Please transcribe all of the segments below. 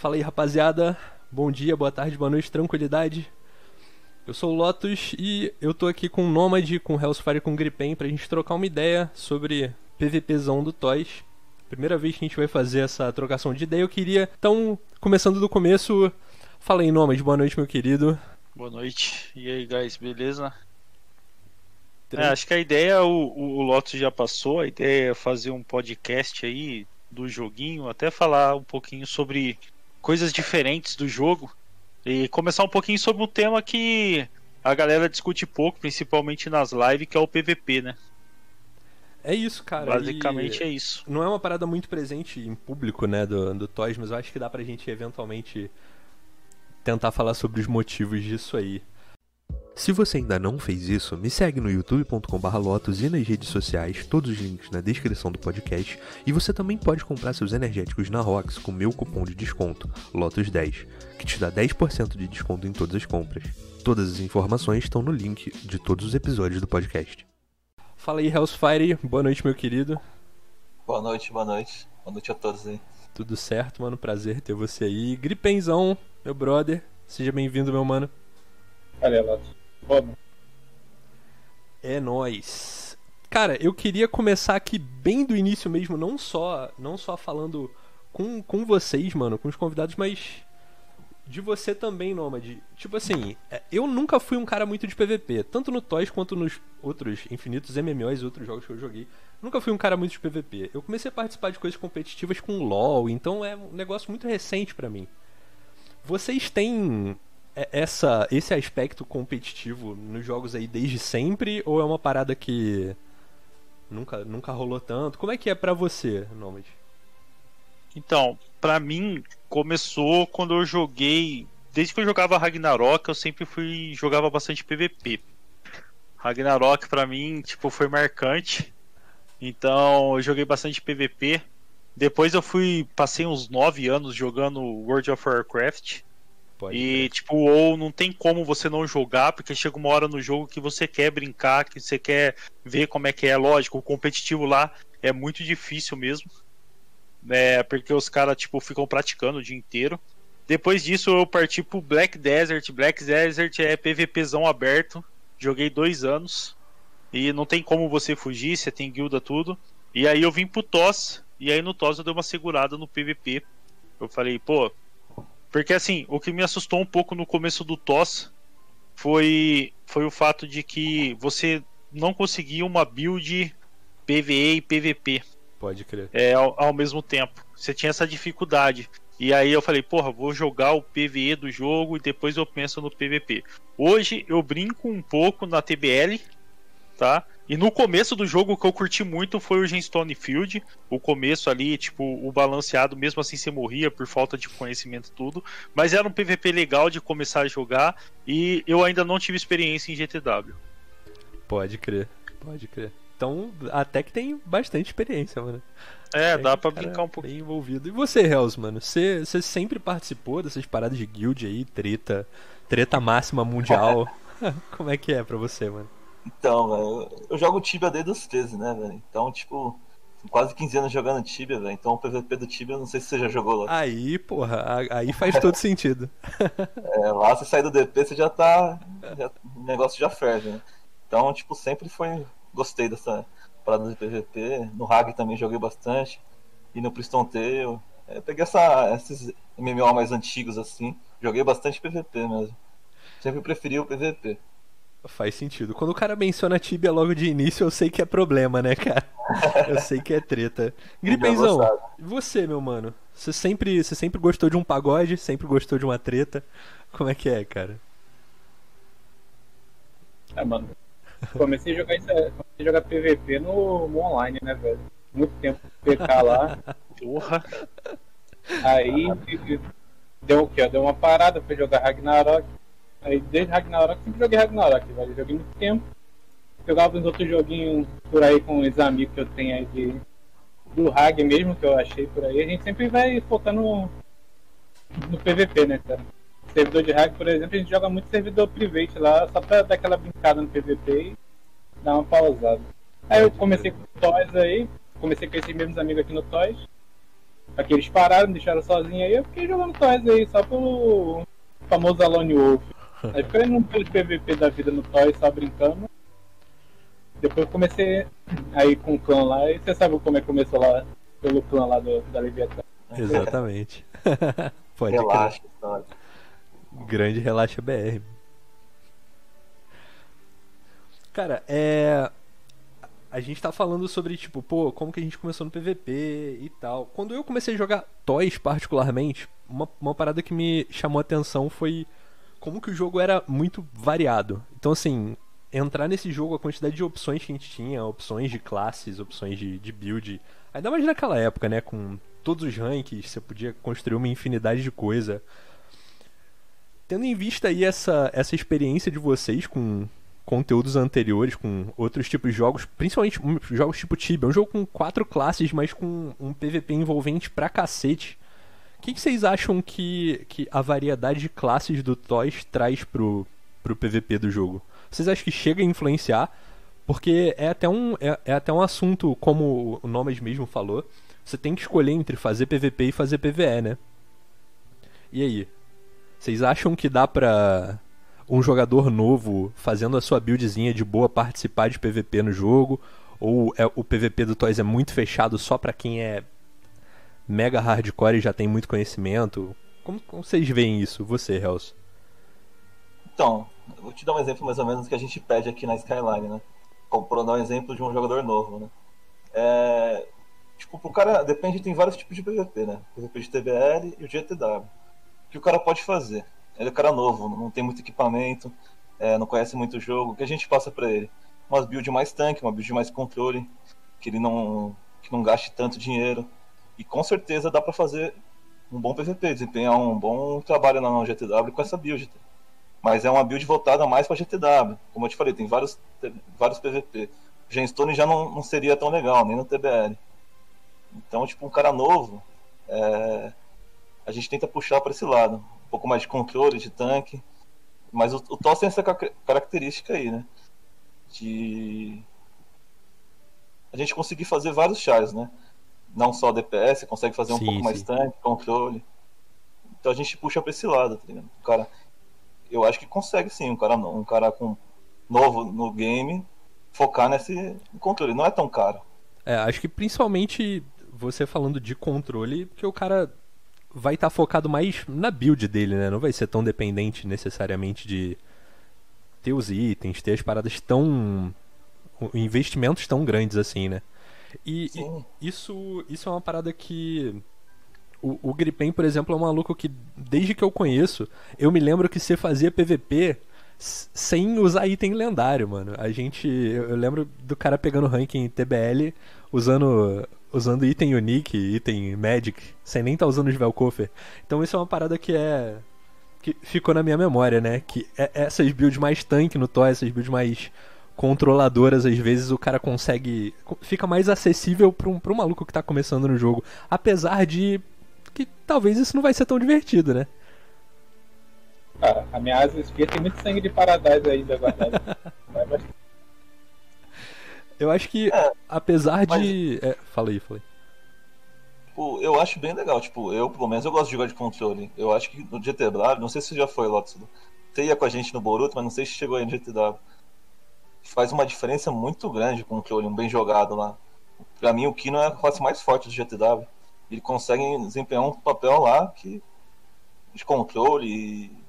Fala aí, rapaziada. Bom dia, boa tarde, boa noite, tranquilidade. Eu sou o Lotus e eu tô aqui com o Nomad, com o Hellsfire e com o Gripen pra gente trocar uma ideia sobre PVPzão do Toys. Primeira vez que a gente vai fazer essa trocação de ideia, eu queria, então, começando do começo, fala aí, Nomad, boa noite, meu querido. Boa noite. E aí, guys, beleza? É, acho que a ideia, o, o Lotus já passou, a ideia é fazer um podcast aí do joguinho, até falar um pouquinho sobre coisas diferentes do jogo e começar um pouquinho sobre um tema que a galera discute pouco, principalmente nas lives, que é o PVP, né? É isso, cara. Basicamente e é isso. Não é uma parada muito presente em público, né, do, do Toys, mas eu acho que dá pra gente eventualmente tentar falar sobre os motivos disso aí. Se você ainda não fez isso, me segue no youtube.com.br lotus e nas redes sociais, todos os links na descrição do podcast, e você também pode comprar seus energéticos na Rox com meu cupom de desconto, LOTUS10, que te dá 10% de desconto em todas as compras. Todas as informações estão no link de todos os episódios do podcast. Fala aí, Hellsfire, boa noite, meu querido. Boa noite, boa noite. Boa noite a todos aí. Tudo certo, mano, prazer ter você aí. Gripenzão, meu brother, seja bem-vindo, meu mano. Valeu, Lotus. É nóis. Cara, eu queria começar aqui bem do início mesmo, não só, não só falando com, com vocês, mano, com os convidados, mas de você também, Nômade. Tipo assim, é, eu nunca fui um cara muito de PVP, tanto no Toys quanto nos outros infinitos MMOs e outros jogos que eu joguei. Nunca fui um cara muito de PVP. Eu comecei a participar de coisas competitivas com LoL, então é um negócio muito recente para mim. Vocês têm essa, esse aspecto competitivo nos jogos aí desde sempre ou é uma parada que nunca, nunca rolou tanto? Como é que é para você, Nomad? Então, para mim começou quando eu joguei, desde que eu jogava Ragnarok, eu sempre fui jogava bastante PVP. Ragnarok para mim, tipo, foi marcante. Então, eu joguei bastante PVP. Depois eu fui, passei uns 9 anos jogando World of Warcraft. Pode e, tipo, ou não tem como você não jogar, porque chega uma hora no jogo que você quer brincar, que você quer ver como é que é. Lógico, o competitivo lá é muito difícil mesmo. Né, porque os caras, tipo, ficam praticando o dia inteiro. Depois disso eu parti pro Black Desert. Black Desert é PVPzão aberto. Joguei dois anos. E não tem como você fugir, você tem guilda tudo. E aí eu vim pro TOS. E aí no TOS eu dei uma segurada no PVP. Eu falei, pô, porque assim, o que me assustou um pouco no começo do TOS foi, foi o fato de que você não conseguia uma build PVE e PVP. Pode crer. É, ao, ao, mesmo tempo. Você tinha essa dificuldade. E aí eu falei, porra, vou jogar o PVE do jogo e depois eu penso no PVP. Hoje eu brinco um pouco na TBL, tá? E no começo do jogo, o que eu curti muito foi o Gemstone Field. O começo ali, tipo, o balanceado, mesmo assim você morria por falta de conhecimento tudo. Mas era um PVP legal de começar a jogar. E eu ainda não tive experiência em GTW. Pode crer, pode crer. Então, até que tem bastante experiência, mano. É, tem dá pra brincar um pouco. Bem envolvido. E você, Hells, mano? Você, você sempre participou dessas paradas de guild aí, treta, treta máxima mundial? Como é que é pra você, mano? Então, velho, eu jogo Tibia desde os 13, né, velho? Então, tipo, quase 15 anos jogando Tibia, velho. Então o PVP do Tibia, não sei se você já jogou lá. Aí, porra, aí faz todo sentido. é, lá você sai do DP, você já tá. Já, o negócio já ferve, né? Então, tipo, sempre foi. Gostei dessa parada de PVP. No Hag também joguei bastante. E no Priston Tail. É, peguei essa, esses MMO mais antigos assim. Joguei bastante PVP mesmo. Sempre preferi o PVP. Faz sentido. Quando o cara menciona Tibia logo de início, eu sei que é problema, né, cara? Eu sei que é treta. Gripenzão, você, meu mano, você sempre, você sempre gostou de um pagode, sempre gostou de uma treta. Como é que é, cara? É, mano. Comecei a jogar isso, comecei a jogar PVP no, no online, né, velho? Muito tempo PK lá. Porra. Aí deu o quê? Deu uma parada pra jogar Ragnarok. Aí desde Ragnarok, sempre joguei Ragnarok, velho. Joguei muito tempo. Jogava uns outros joguinhos por aí com os amigos que eu tenho aí de. Do Rag mesmo, que eu achei por aí. A gente sempre vai focando no, no PVP, né, cara? Servidor de Rag, por exemplo, a gente joga muito servidor private lá, só pra dar aquela brincada no PVP e dar uma pausada. Aí eu comecei com Toys aí, comecei com esses mesmos amigos aqui no Toys. Aqui eles pararam, deixaram sozinho aí, eu fiquei jogando Toys aí, só pelo famoso Alone Wolf. Aí indo pelo PVP da vida no Toys, só brincando. Depois eu comecei aí com o clã lá, e você sabe como é que começou lá, pelo clã lá do, da Leviathan. Exatamente. Pode Relaxa. Grande relaxa BR. Cara, é. A gente tá falando sobre, tipo, pô, como que a gente começou no PVP e tal. Quando eu comecei a jogar Toys, particularmente, uma, uma parada que me chamou a atenção foi como que o jogo era muito variado. Então, assim, entrar nesse jogo, a quantidade de opções que a gente tinha, opções de classes, opções de, de build. Ainda mais naquela época, né? Com todos os ranks, você podia construir uma infinidade de coisa. Tendo em vista aí essa, essa experiência de vocês com conteúdos anteriores, com outros tipos de jogos, principalmente jogos tipo Tibia, um jogo com quatro classes, mas com um PVP envolvente pra cacete. O que, que vocês acham que, que a variedade de classes do Toys traz pro, pro PVP do jogo? Vocês acham que chega a influenciar? Porque é até um, é, é até um assunto, como o Nomas mesmo falou, você tem que escolher entre fazer PVP e fazer PVE, né? E aí? Vocês acham que dá pra um jogador novo fazendo a sua buildzinha de boa participar de PVP no jogo? Ou é, o PVP do Toys é muito fechado só pra quem é mega hardcore e já tem muito conhecimento? Como, como vocês veem isso, você, Helso? Então, vou te dar um exemplo mais ou menos que a gente pede aqui na Skyline, né? Pra dar um exemplo de um jogador novo, né? É, tipo, pro cara, depende, tem vários tipos de PVP, né? PVP de TBL e o GTW. O que o cara pode fazer? Ele é um cara novo, não tem muito equipamento, é, não conhece muito o jogo. O que a gente passa pra ele? Umas build mais tanque, uma build mais controle, que ele não, que não gaste tanto dinheiro. E com certeza dá pra fazer um bom PVP, desempenhar um bom trabalho na GTW com essa build. Mas é uma build voltada mais para GTW. Como eu te falei, tem vários, vários PVP. O Gemstone já não, não seria tão legal, nem no TBL. Então, tipo, um cara novo, é, a gente tenta puxar para esse lado. Um pouco mais de controle, de tanque. Mas o, o tem essa ca- característica aí, né? De a gente conseguir fazer vários chars, né? Não só DPS, consegue fazer um Sim, pouco mais sim. tanque, controle. Então a gente puxa pra esse lado, tá ligado? O cara, eu acho que consegue sim, um cara, um cara com novo no game focar nesse controle. Não é tão caro. É, acho que principalmente você falando de controle, porque o cara vai estar focado mais na build dele, né? Não vai ser tão dependente necessariamente de ter os itens, ter as paradas tão. investimentos tão grandes assim, né? E, e isso, isso é uma parada que. O, o Gripen, por exemplo, é um maluco que, desde que eu conheço, eu me lembro que você fazia PVP sem usar item lendário, mano. A gente. Eu, eu lembro do cara pegando ranking TBL usando. Usando item unique, item magic, sem nem estar usando os Velkofer. Então isso é uma parada que é. que ficou na minha memória, né? Que é- essas builds mais tanque no Toy, essas builds mais controladoras, às vezes o cara consegue. fica mais acessível pra um, pra um maluco que tá começando no jogo. Apesar de que talvez isso não vai ser tão divertido, né? Cara, a minha asa espia tem muito sangue de Paradise ainda guardado. Eu acho que, É, apesar de. É, fala aí, fala aí. Tipo, eu acho bem legal. Tipo, eu, pelo menos, eu gosto de jogar de controle. Eu acho que no GTW, não sei se já foi, Lopes. Você ia com a gente no Boruto, mas não sei se chegou aí no GTW. Faz uma diferença muito grande o controle, um bem jogado lá. Pra mim, o Kino é a classe mais forte do GTW. Ele consegue desempenhar um papel lá que de controle e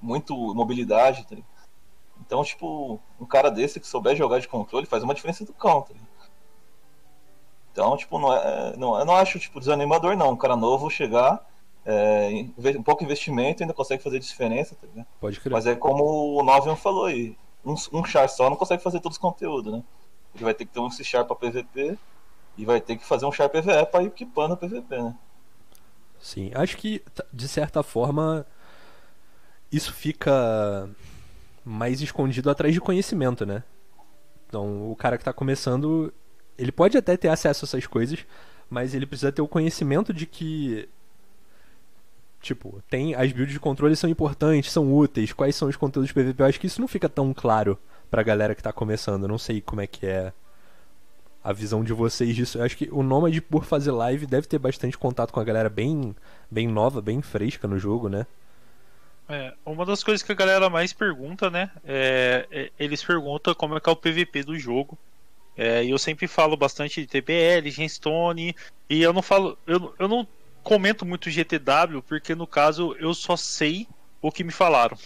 muito mobilidade. tá? Então, tipo, um cara desse que souber jogar de controle faz uma diferença do cão. tá? Então, tipo, não é, não, eu não acho tipo, desanimador, não. Um cara novo chegar, é, um pouco investimento ainda consegue fazer diferença, tá ligado? Pode crer. Mas é como o Novian falou aí, um, um char só não consegue fazer todos os conteúdos, né? Ele vai ter que ter um char pra PVP e vai ter que fazer um char PVE pra ir equipando PVP, né? Sim, acho que de certa forma isso fica mais escondido atrás de conhecimento, né? Então, o cara que tá começando, ele pode até ter acesso a essas coisas, mas ele precisa ter o conhecimento de que tipo, tem as builds de controle são importantes, são úteis, quais são os conteúdos PVP. Eu acho que isso não fica tão claro pra galera que tá começando. Eu não sei como é que é a visão de vocês disso. Eu acho que o Nomad, por fazer live, deve ter bastante contato com a galera bem, bem nova, bem fresca no jogo, né? É, uma das coisas que a galera mais pergunta, né? É, é, eles perguntam como é que é o PVP do jogo. É, e eu sempre falo bastante de TBL, Genstone, e eu não falo. Eu, eu não comento muito GTW, porque no caso eu só sei o que me falaram.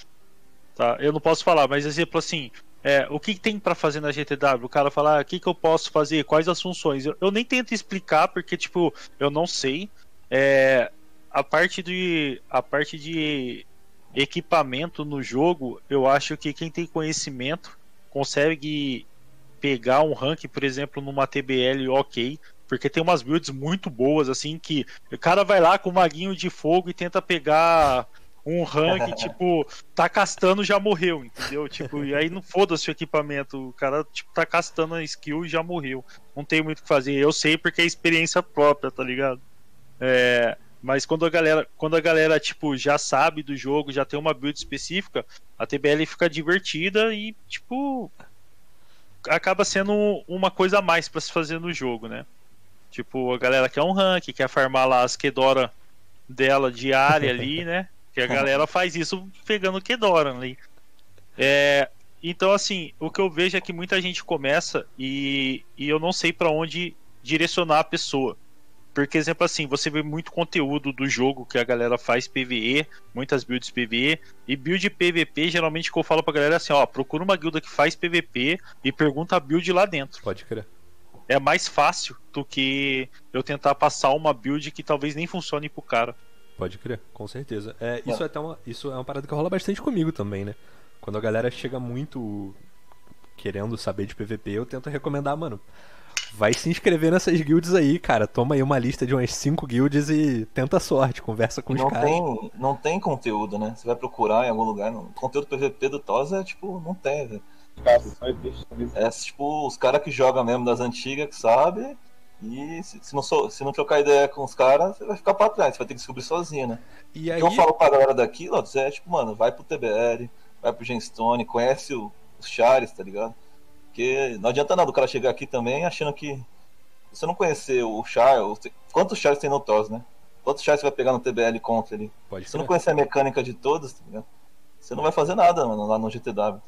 Tá? Eu não posso falar, mas exemplo assim, é, o que tem para fazer na GTW? O cara fala, ah, o que, que eu posso fazer? Quais as funções? Eu, eu nem tento explicar porque, tipo, eu não sei. É, a parte de a parte de equipamento no jogo, eu acho que quem tem conhecimento consegue pegar um rank, por exemplo, numa TBL ok, porque tem umas builds muito boas, assim, que o cara vai lá com o maguinho de fogo e tenta pegar um rank, tipo, tá castando já morreu, entendeu? Tipo, e aí não foda-se o equipamento, o cara, tipo, tá castando a skill e já morreu. Não tem muito o que fazer. Eu sei porque é experiência própria, tá ligado? É, mas quando a galera, quando a galera tipo já sabe do jogo, já tem uma build específica, a TBL fica divertida e tipo acaba sendo uma coisa a mais para se fazer no jogo, né? Tipo, a galera quer um rank, quer farmar lá as Kedora dela diária ali, né? Que a galera faz isso pegando Kedora ali. É, então, assim, o que eu vejo é que muita gente começa e, e eu não sei para onde direcionar a pessoa. Porque, exemplo assim, você vê muito conteúdo do jogo que a galera faz PVE, muitas builds PVE, e build PVP, geralmente que eu falo pra galera é assim, ó, procura uma guilda que faz PVP e pergunta a build lá dentro. Pode crer. É mais fácil do que eu tentar passar uma build que talvez nem funcione pro cara. Pode crer, com certeza. É, isso, é. até uma, isso é uma parada que rola bastante comigo também, né? Quando a galera chega muito querendo saber de PVP, eu tento recomendar, mano, vai se inscrever nessas guilds aí, cara. Toma aí uma lista de umas 5 guilds e tenta a sorte, conversa com não os caras. Tem, não tem conteúdo, né? Você vai procurar em algum lugar. Não. Conteúdo PVP do TOS é tipo, não tem, velho. É tipo os caras que jogam mesmo das antigas que sabem. E se, se, não, sou, se não trocar ideia com os caras, você vai ficar pra trás, você vai ter que descobrir sozinho, né? E aí... O que eu falo pra galera daqui, Lotus, é tipo, mano, vai pro TBR, vai pro Genstone, conhece o, os Chares, tá ligado? Porque não adianta nada o cara chegar aqui também achando que. Você não conhecer o Char. Quantos Chars tem no TOS, né? Quantos Chars você vai pegar no TBL contra ali? Pode você não conhecer a mecânica de todos, tá ligado? Você não vai fazer nada, mano, lá no GTW, tá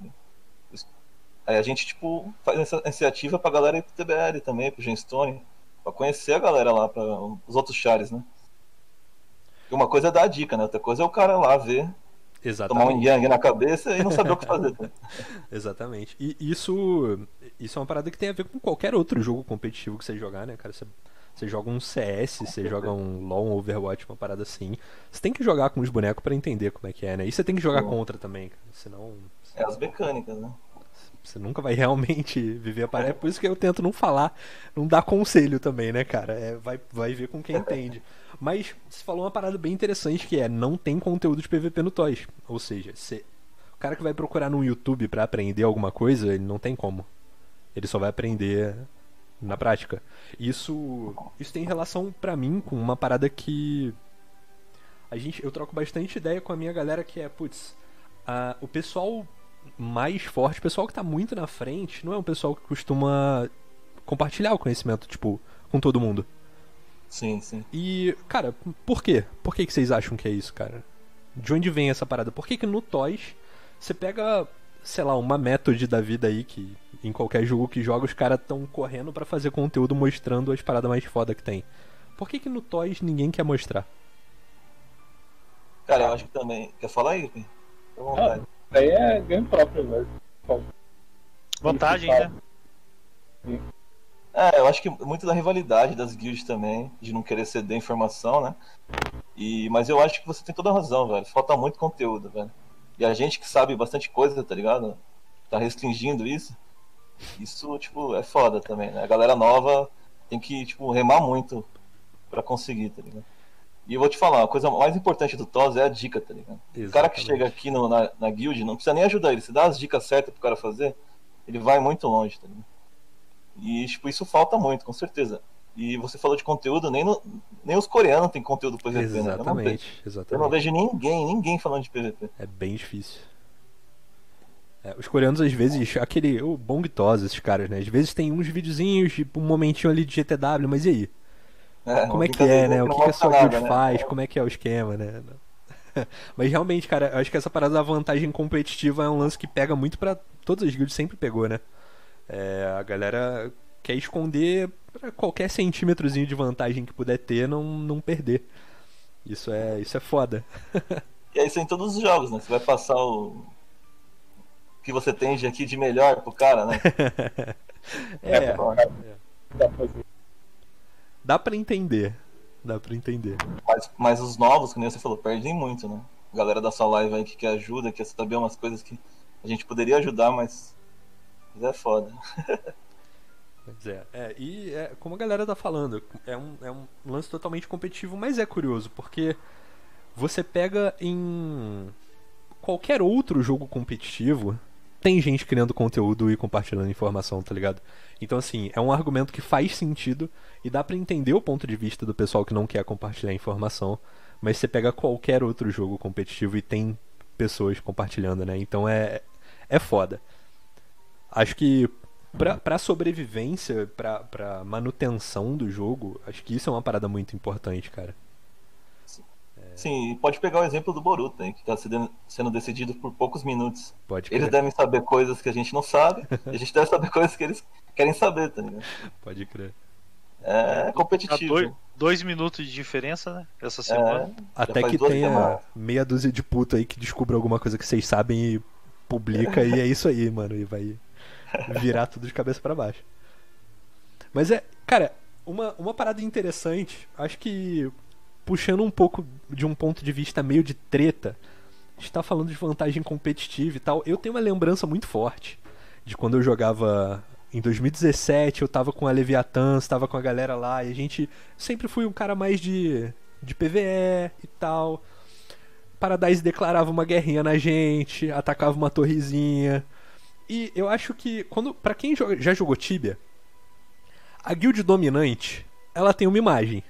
Aí a gente, tipo, faz essa iniciativa pra galera ir pro TBL também, pro Genstone, pra conhecer a galera lá, pra os outros Chares, né? Uma coisa é dar a dica, né? Outra coisa é o cara lá ver Exatamente. Tomar um yang na cabeça e não saber o que fazer. Tá? Exatamente. E isso, isso é uma parada que tem a ver com qualquer outro jogo competitivo que você jogar, né, cara? Você, você joga um CS, você joga um LoL, um Overwatch, uma parada assim. Você tem que jogar com os bonecos para entender como é que é, né? E você tem que jogar contra também, cara. Senão. É as mecânicas, né? Você nunca vai realmente viver a parada. É por isso que eu tento não falar, não dar conselho também, né, cara? É, vai, vai ver com quem entende. Mas você falou uma parada bem interessante que é não tem conteúdo de PVP no Toys. Ou seja, você, o cara que vai procurar no YouTube para aprender alguma coisa, ele não tem como. Ele só vai aprender na prática. Isso isso tem relação para mim com uma parada que a gente eu troco bastante ideia com a minha galera que é, putz, a, o pessoal mais forte, o pessoal que tá muito na frente, não é um pessoal que costuma compartilhar o conhecimento, tipo, com todo mundo. Sim, sim. E, cara, por quê? Por que, que vocês acham que é isso, cara? De onde vem essa parada? Por que, que no Toys você pega, sei lá, uma método da vida aí que em qualquer jogo que joga os caras estão correndo para fazer conteúdo mostrando as paradas mais foda que tem? Por que, que no Toys ninguém quer mostrar? Cara, eu acho que também. Quer falar aí? Ah, aí é ganho próprio, velho. Vantagem, né? Sim. É, eu acho que muito da rivalidade das guilds também, de não querer ceder informação, né? E, mas eu acho que você tem toda a razão, velho. Falta muito conteúdo, velho. E a gente que sabe bastante coisa, tá ligado? Tá restringindo isso. Isso, tipo, é foda também, né? A galera nova tem que, tipo, remar muito para conseguir, tá ligado? E eu vou te falar, a coisa mais importante do TOS é a dica, tá ligado? Exatamente. O cara que chega aqui no, na, na guild não precisa nem ajudar ele. Se dá as dicas certas pro cara fazer, ele vai muito longe, tá ligado? E tipo, isso falta muito, com certeza. E você falou de conteúdo, nem, no, nem os coreanos têm conteúdo PVP, exatamente, né? Eu não, vejo, exatamente. eu não vejo ninguém, ninguém falando de PVP. É bem difícil. É, os coreanos, às vezes, aquele. O Bong Tos, esses caras, né? Às vezes tem uns videozinhos, tipo, um momentinho ali de GTW, mas e aí? É, Como é que é, né? O que, que a sua guild né? faz? Como é que é o esquema, né? Mas realmente, cara, eu acho que essa parada da vantagem competitiva é um lance que pega muito pra. Todas as guilds sempre pegou, né? É, a galera quer esconder pra qualquer centímetrozinho de vantagem que puder ter, não, não perder. Isso é, isso é foda. E é isso em todos os jogos, né? Você vai passar o o que você tem de aqui de melhor pro cara, né? É, Dá pra fazer. Dá pra entender. Dá pra entender. Mas, mas os novos, que nem você falou, perdem muito, né? A galera da sua live aí que quer ajuda, quer saber umas coisas que a gente poderia ajudar, mas. Mas é foda. Pois é, é, e é, como a galera tá falando, é um, é um lance totalmente competitivo, mas é curioso, porque você pega em qualquer outro jogo competitivo, tem gente criando conteúdo e compartilhando informação, tá ligado? Então, assim, é um argumento que faz sentido e dá pra entender o ponto de vista do pessoal que não quer compartilhar informação, mas você pega qualquer outro jogo competitivo e tem pessoas compartilhando, né? Então é, é foda. Acho que pra, pra sobrevivência, pra, pra manutenção do jogo, acho que isso é uma parada muito importante, cara. Sim, e pode pegar o exemplo do Boruto, hein, que tá sendo sendo decidido por poucos minutos. Pode Eles crer. devem saber coisas que a gente não sabe, e a gente deve saber coisas que eles querem saber, tá ligado? Pode crer. É Há competitivo. dois, dois minutos de diferença, né? Essa semana. É, Até que tenha semanas. meia dúzia de puta aí que descubra alguma coisa que vocês sabem e publica, e é isso aí, mano. E vai virar tudo de cabeça pra baixo. Mas é, cara, uma, uma parada interessante, acho que puxando um pouco de um ponto de vista meio de treta, está falando de vantagem competitiva e tal. Eu tenho uma lembrança muito forte de quando eu jogava em 2017, eu tava com a Leviathan, tava com a galera lá, e a gente sempre fui um cara mais de, de PVE e tal. Paradise declarava uma guerrinha na gente, atacava uma torrezinha. E eu acho que quando para quem já jogou Tibia, a guild dominante, ela tem uma imagem.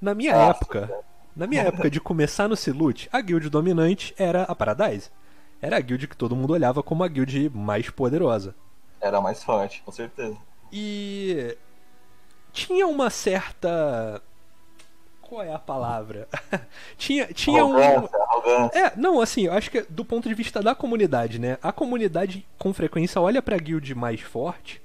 Na minha Nossa, época, na minha época de começar no Silute, a guild dominante era a Paradise. Era a guild que todo mundo olhava como a guild mais poderosa. Era mais forte, com certeza. E tinha uma certa qual é a palavra? tinha tinha um arrogância, arrogância. é, não, assim, eu acho que do ponto de vista da comunidade, né? A comunidade com frequência olha pra guild mais forte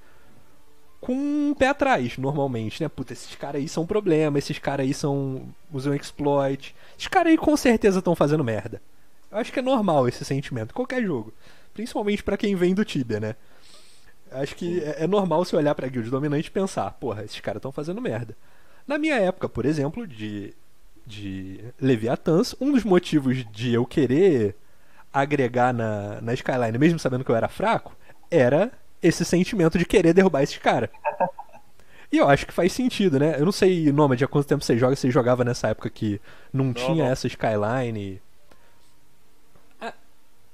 com um pé atrás, normalmente, né? Puta, esses caras aí são um problema, esses caras aí são. usam exploit. Esses caras aí com certeza estão fazendo merda. Eu acho que é normal esse sentimento, qualquer jogo. Principalmente pra quem vem do Tibia, né? Acho que é, é normal você olhar pra guild dominante e pensar, porra, esses caras estão fazendo merda. Na minha época, por exemplo, de, de Leviathans, um dos motivos de eu querer agregar na, na Skyline, mesmo sabendo que eu era fraco, era esse sentimento de querer derrubar esses caras. E eu acho que faz sentido, né? Eu não sei, Nômade, há quanto tempo você joga, você jogava nessa época que não, tinha não. essa Skyline. Ah,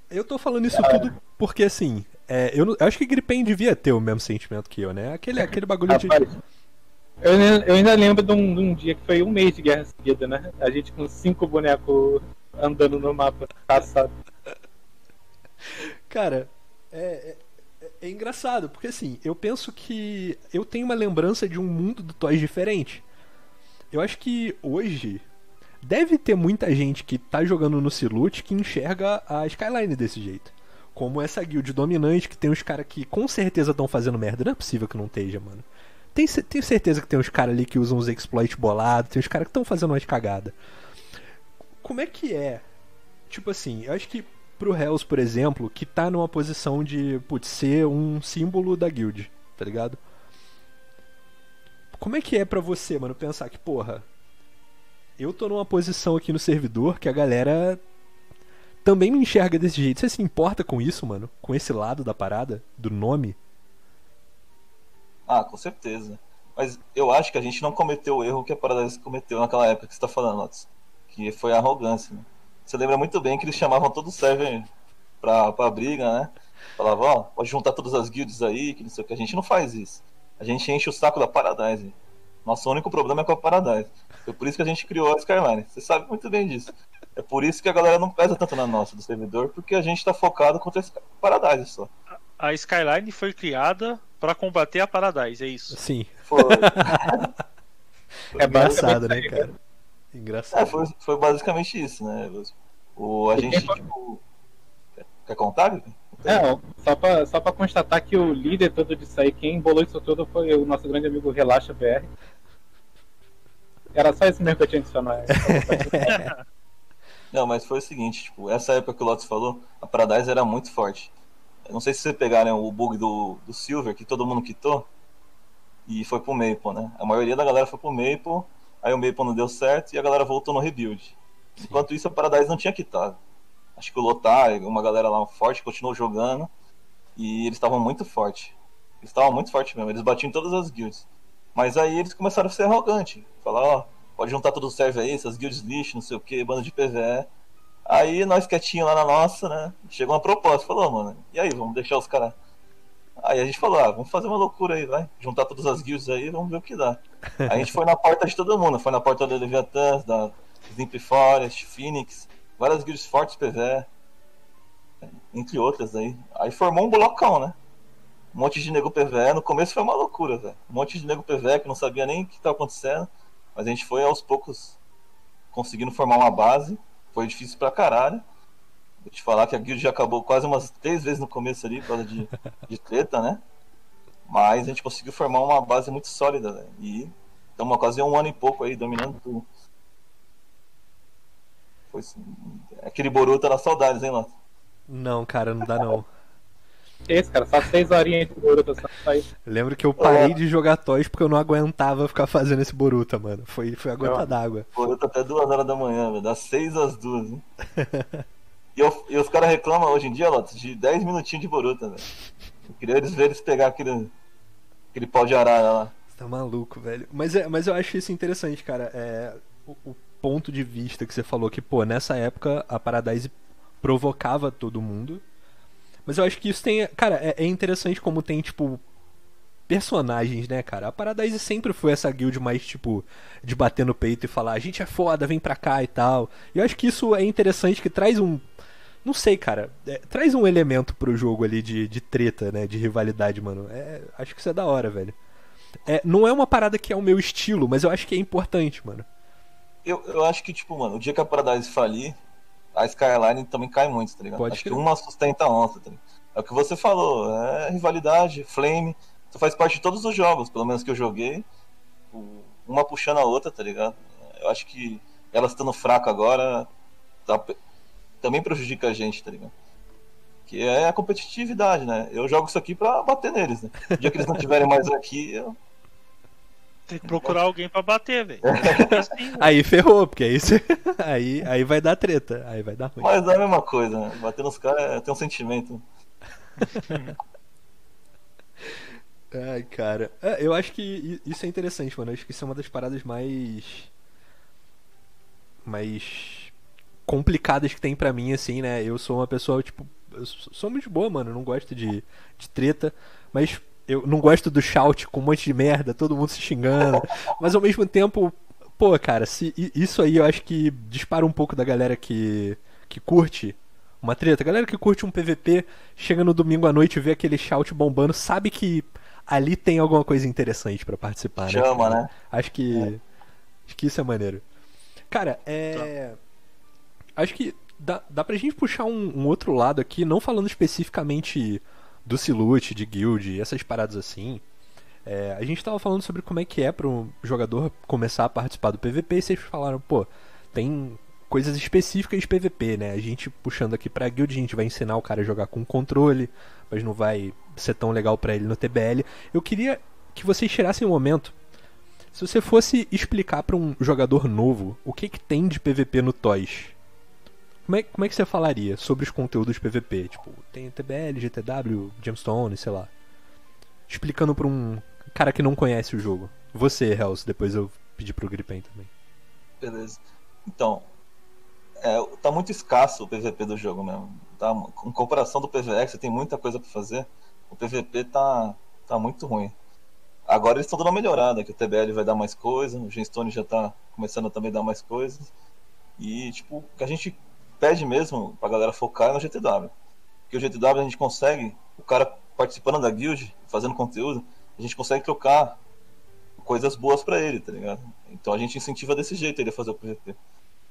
eu tô falando isso tudo porque, assim, é, eu, não- eu acho que Gripen devia ter o mesmo sentimento que eu, né? Aquele, aquele bagulho de. Rapaz, eu, ainda- eu ainda lembro de um, de um dia que foi um mês de guerra seguida, né? A gente com cinco bonecos andando no mapa, caçado. Cara, é, é, é engraçado, porque assim, eu penso que eu tenho uma lembrança de um mundo do Toys diferente. Eu acho que hoje deve ter muita gente que tá jogando no Silute que enxerga a Skyline desse jeito. Como essa guild dominante que tem uns caras que com certeza estão fazendo merda. Não é possível que não esteja, mano. Tem, tenho certeza que tem uns caras ali que usam os exploits bolados, tem uns caras que estão fazendo umas cagadas. Como é que é? Tipo assim, eu acho que pro Hells, por exemplo, que tá numa posição de, putz, ser um símbolo da guild, tá ligado? Como é que é pra você, mano, pensar que, porra, eu tô numa posição aqui no servidor que a galera também me enxerga desse jeito. Você se importa com isso, mano? Com esse lado da parada? Do nome? Ah, com certeza. Mas eu acho que a gente não cometeu o erro que a Paradise cometeu naquela época que você tá falando, Lotus. Que foi a arrogância, né? Você lembra muito bem que eles chamavam todo o server pra, pra briga, né? Falavam, ó, pode juntar todas as guilds aí, que não sei o que. A gente não faz isso. A gente enche o saco da Paradise. Nosso único problema é com a Paradise. Foi por isso que a gente criou a Skyline. Você sabe muito bem disso. É por isso que a galera não pesa tanto na nossa do servidor, porque a gente tá focado contra a Paradise só. A Skyline foi criada para combater a Paradise, é isso. Sim. Foi, É engraçado, basicamente né, isso cara? é, Engraçado. foi, foi basicamente isso, né? O, a gente, tipo. Quer- contar? É, só pra, só pra constatar que o líder todo disso aí, quem embolou isso tudo foi o nosso grande amigo Relaxa BR. Era só isso mesmo que eu tinha que adicionar. Não, mas foi o seguinte, tipo, essa época que o Lotus falou, a Paradise era muito forte. Eu não sei se vocês pegaram o bug do, do Silver, que todo mundo quitou, e foi pro Maple, né? A maioria da galera foi pro Maple, aí o Maple não deu certo e a galera voltou no rebuild. Enquanto isso, a Paradise não tinha quitado. Acho que o Lotar, uma galera lá forte, continuou jogando, e eles estavam muito fortes. Eles estavam muito fortes mesmo, eles batiam em todas as guilds. Mas aí eles começaram a ser arrogantes. Falar, ó, pode juntar todo o server aí, essas guilds lixo, não sei o que, banda de PVE. Aí nós quietinho lá na nossa, né? Chegou uma proposta, falou, mano, e aí, vamos deixar os caras. Aí a gente falou, ah, vamos fazer uma loucura aí, vai. Juntar todas as guilds aí, vamos ver o que dá. A gente foi na porta de todo mundo, foi na porta da Leviathan, da Zimp Forest, Phoenix, várias guilds fortes PVE, entre outras aí. Aí formou um blocão, né? Um monte de nego PVE, no começo foi uma loucura, velho. Um monte de nego PVE que não sabia nem o que estava acontecendo, mas a gente foi aos poucos conseguindo formar uma base. Foi difícil pra caralho. Vou te falar que a guild já acabou quase umas três vezes no começo ali, por causa de, de treta, né? Mas a gente conseguiu formar uma base muito sólida, velho. E estamos quase um ano e pouco aí, dominando tudo. Foi assim, aquele Boruto era saudades, hein, Lato? Não, cara, não dá não. Esse, cara, só seis horinhas entre Boruto aí. Lembro que eu parei de jogar toys porque eu não aguentava ficar fazendo esse Boruta, mano. Foi, foi a gota d'água. Boruto até duas horas da manhã, velho. Das seis às duas, hein? e, eu- e os caras reclamam hoje em dia, Lotus, de 10 minutinhos de Boruto, velho. Eu queria eles ver eles pegar aquele, aquele pau de arara lá. Você tá maluco, velho. Mas, é, mas eu acho isso interessante, cara. É, o, o ponto de vista que você falou que, pô, nessa época a Paradise provocava todo mundo. Mas eu acho que isso tem. Cara, é, é interessante como tem, tipo. Personagens, né, cara? A Paradise sempre foi essa guild mais, tipo, de bater no peito e falar, a gente é foda, vem pra cá e tal. E eu acho que isso é interessante, que traz um. Não sei, cara. é, traz um elemento pro jogo ali de, de treta, né? De rivalidade, mano. É, acho que isso é da hora, velho. É, não é uma parada que é o meu estilo, mas eu acho que é importante, mano. Eu, eu acho que, tipo, mano, o dia que a Paradise falir, a Skyline também cai muito, tá ligado? Pode acho crer. que uma sustenta a outra, tá ligado? É o que você falou, é rivalidade, flame. Isso faz parte de todos os jogos, pelo menos que eu joguei. Uma puxando a outra, tá ligado? Eu acho que ela estando fraca agora tá também prejudica a gente, tá ligado? Que é a competitividade, né? Eu jogo isso aqui pra bater neles, né? O dia que eles não estiverem mais aqui, eu... Tem que procurar alguém pra bater, velho. Aí ferrou, porque aí, você- aí, aí vai dar treta, aí vai dar ruim. mas é a mesma coisa, né? Bater nos caras é- tem um sentimento. Ai, cara. É, eu acho que isso é interessante, mano. Eu acho que isso é uma das paradas mais. mais. Complicadas que tem pra mim, assim, né? Eu sou uma pessoa, tipo. Eu sou muito boa, mano. Eu não gosto de, de treta. Mas eu não gosto do shout com um monte de merda, todo mundo se xingando. Mas ao mesmo tempo, pô, cara, se, isso aí eu acho que dispara um pouco da galera que. que curte uma treta. A galera que curte um PVP, chega no domingo à noite e vê aquele shout bombando, sabe que ali tem alguma coisa interessante pra participar, né? Chama, né? Acho que. Acho que isso é maneiro. Cara, é. Acho que dá, dá pra gente puxar um, um outro lado aqui, não falando especificamente do Silute, de guild, essas paradas assim. É, a gente tava falando sobre como é que é para um jogador começar a participar do PVP e vocês falaram, pô, tem coisas específicas de PVP, né? A gente puxando aqui pra guild, a gente vai ensinar o cara a jogar com controle, mas não vai ser tão legal pra ele no TBL. Eu queria que vocês tirassem um momento. Se você fosse explicar pra um jogador novo o que, que tem de PVP no Toys, como é, como é que você falaria sobre os conteúdos PVP? Tipo, tem TBL, GTW, Gemstone, sei lá. Explicando pra um cara que não conhece o jogo. Você, Hells, depois eu pedi pro Gripen também. Beleza. Então, é, tá muito escasso o PVP do jogo mesmo. Tá, em comparação do você tem muita coisa pra fazer, o PVP tá, tá muito ruim. agora eles estão dando uma melhorada, que o TBL vai dar mais coisa, o Genstone já tá começando a também dar mais coisas. E, tipo, o que a gente pede mesmo pra galera focar no GTW. Porque o GTW a gente consegue, o cara participando da guild, fazendo conteúdo, a gente consegue trocar coisas boas para ele, tá ligado? Então a gente incentiva desse jeito ele a fazer o PVP.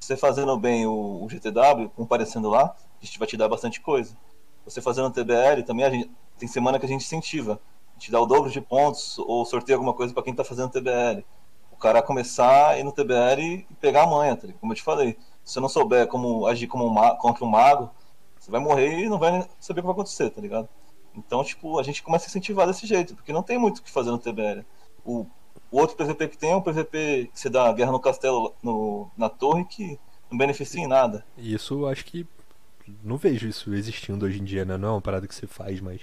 Você fazendo bem o, o, GTW, comparecendo lá, a gente vai te dar bastante coisa. Você fazendo o TBL, também a gente, tem semana que a gente incentiva. A gente dá o dobro de pontos ou sorteia alguma coisa para quem tá fazendo TBL. O cara começar a ir no TBL e pegar a manha, tá ligado? Como eu te falei. Se você não souber como agir como um contra um mago, você vai morrer e não vai saber o que vai acontecer, tá ligado? Então, tipo, a gente começa a incentivar desse jeito, porque não tem muito o que fazer no TBL. O o outro PVP que tem é um PVP que você dá guerra no castelo, no, na torre, que não beneficia em nada. Isso acho que. Não vejo isso existindo hoje em dia, né? Não é uma parada que você faz, mas.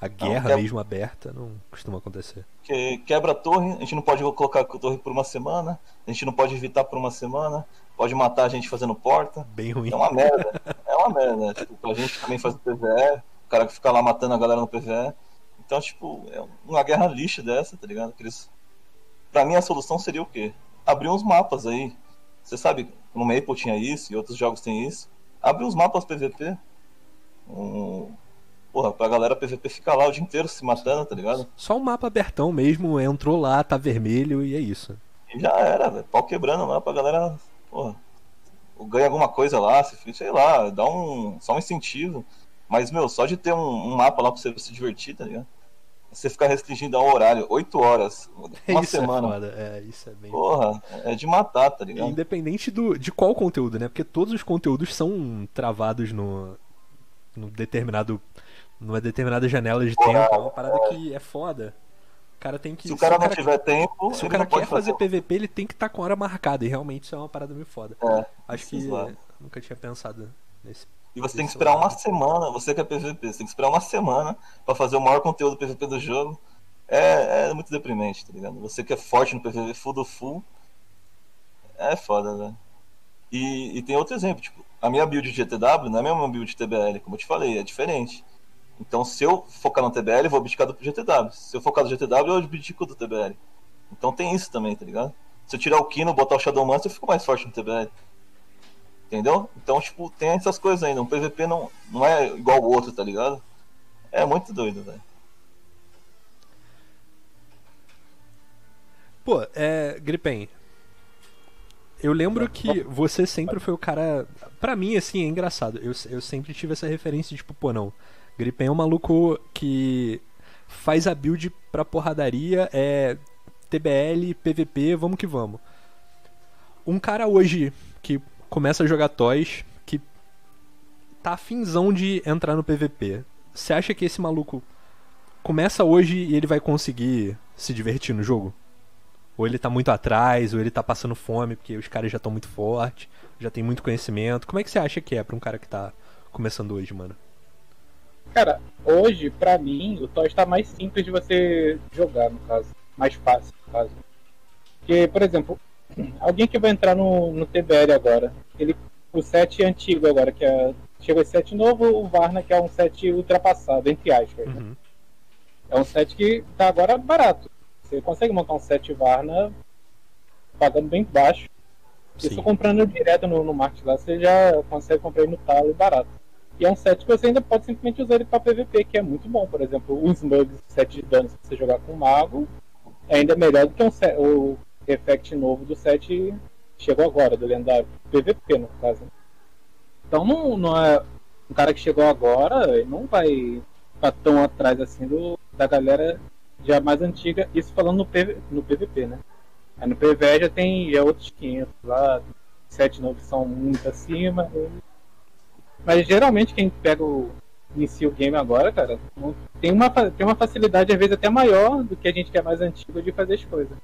A guerra não, mesmo aberta não costuma acontecer. Que quebra a torre, a gente não pode colocar a torre por uma semana, a gente não pode evitar por uma semana, pode matar a gente fazendo porta. Bem ruim. É uma merda. é uma merda. Tipo, pra gente também fazer PVE, o cara que fica lá matando a galera no PVE. Então, tipo, é uma guerra lixa dessa, tá ligado? Que eles Pra mim a solução seria o quê? Abrir uns mapas aí. Você sabe, no Maple tinha isso e outros jogos tem isso. Abrir uns mapas PVP. Um... Porra, pra galera PVP ficar lá o dia inteiro se matando, tá ligado? Só um mapa abertão mesmo, entrou lá, tá vermelho e é isso. E já era, velho. Pau quebrando lá pra galera. Porra. Ganha alguma coisa lá, se sei lá, dá um. Só um incentivo. Mas, meu, só de ter um, um mapa lá pra você se divertir, tá ligado? você ficar restringindo a um horário, 8 horas, uma isso é semana. É foda. É, isso é bem. Porra, é de matar, tá ligado? Independente do, de qual conteúdo, né? Porque todos os conteúdos são travados no, no determinado. Numa determinada janela de tempo. É uma parada que é foda. O cara tem que. Se o cara, se o cara não tiver tempo. Se o cara quer fazer, fazer PVP, ele tem que estar tá com hora marcada. E realmente isso é uma parada meio foda. É, Acho que. Nunca tinha pensado nesse e você tem que esperar uma semana, você que é PVP, você tem que esperar uma semana para fazer o maior conteúdo PVP do jogo. É, é muito deprimente, tá ligado? Você que é forte no PVP full do full. É foda, velho. E, e tem outro exemplo, tipo, a minha build de GTW não é a mesma build de TBL, como eu te falei, é diferente. Então, se eu focar no TBL, eu vou abdicar do GTW. Se eu focar no GTW, eu abdico do TBL. Então tem isso também, tá ligado? Se eu tirar o Kino, botar o Shadow Monster, eu fico mais forte no TBL. Entendeu? Então, tipo, tem essas coisas ainda. Um PVP não, não é igual o outro, tá ligado? É muito doido, velho. Pô, é. Gripen. Eu lembro que você sempre foi o cara. Pra mim, assim, é engraçado. Eu, eu sempre tive essa referência de, tipo, pô, não. Gripen é um maluco que faz a build pra porradaria, é TBL, PVP, vamos que vamos. Um cara hoje que começa a jogar toys que tá afinzão de entrar no PVP. Você acha que esse maluco começa hoje e ele vai conseguir se divertir no jogo? Ou ele tá muito atrás, ou ele tá passando fome porque os caras já estão muito fortes, já tem muito conhecimento. Como é que você acha que é pra um cara que tá começando hoje, mano? Cara, hoje, pra mim, o Toys tá mais simples de você jogar, no caso. Mais fácil, no caso. Porque, por exemplo, alguém que vai entrar no, no TBL agora, ele, o set antigo agora, que é. Chegou esse set novo, o Varna, que é um set ultrapassado, entre aspas. Né? Uhum. É um set que tá agora barato. Você consegue montar um set Varna pagando bem baixo. Sim. Isso comprando direto no, no market lá, você já consegue comprar ele no talo barato. E é um set que você ainda pode simplesmente usar ele para PVP, que é muito bom. Por exemplo, o Smug, set de dano, se você jogar com o Mago, é ainda melhor do que um set, o effect novo do set chegou agora, do lendário. PVP, no caso. Então não, não é. Um cara que chegou agora, ele não vai ficar tão atrás assim do, da galera já mais antiga, isso falando no, PV, no PVP, né? Aí no PV já tem já outros 500 lá, 7 novos são muito acima. Mas geralmente quem pega o, inicia o game agora, cara, tem uma, tem uma facilidade às vezes até maior do que a gente que é mais antigo de fazer as coisas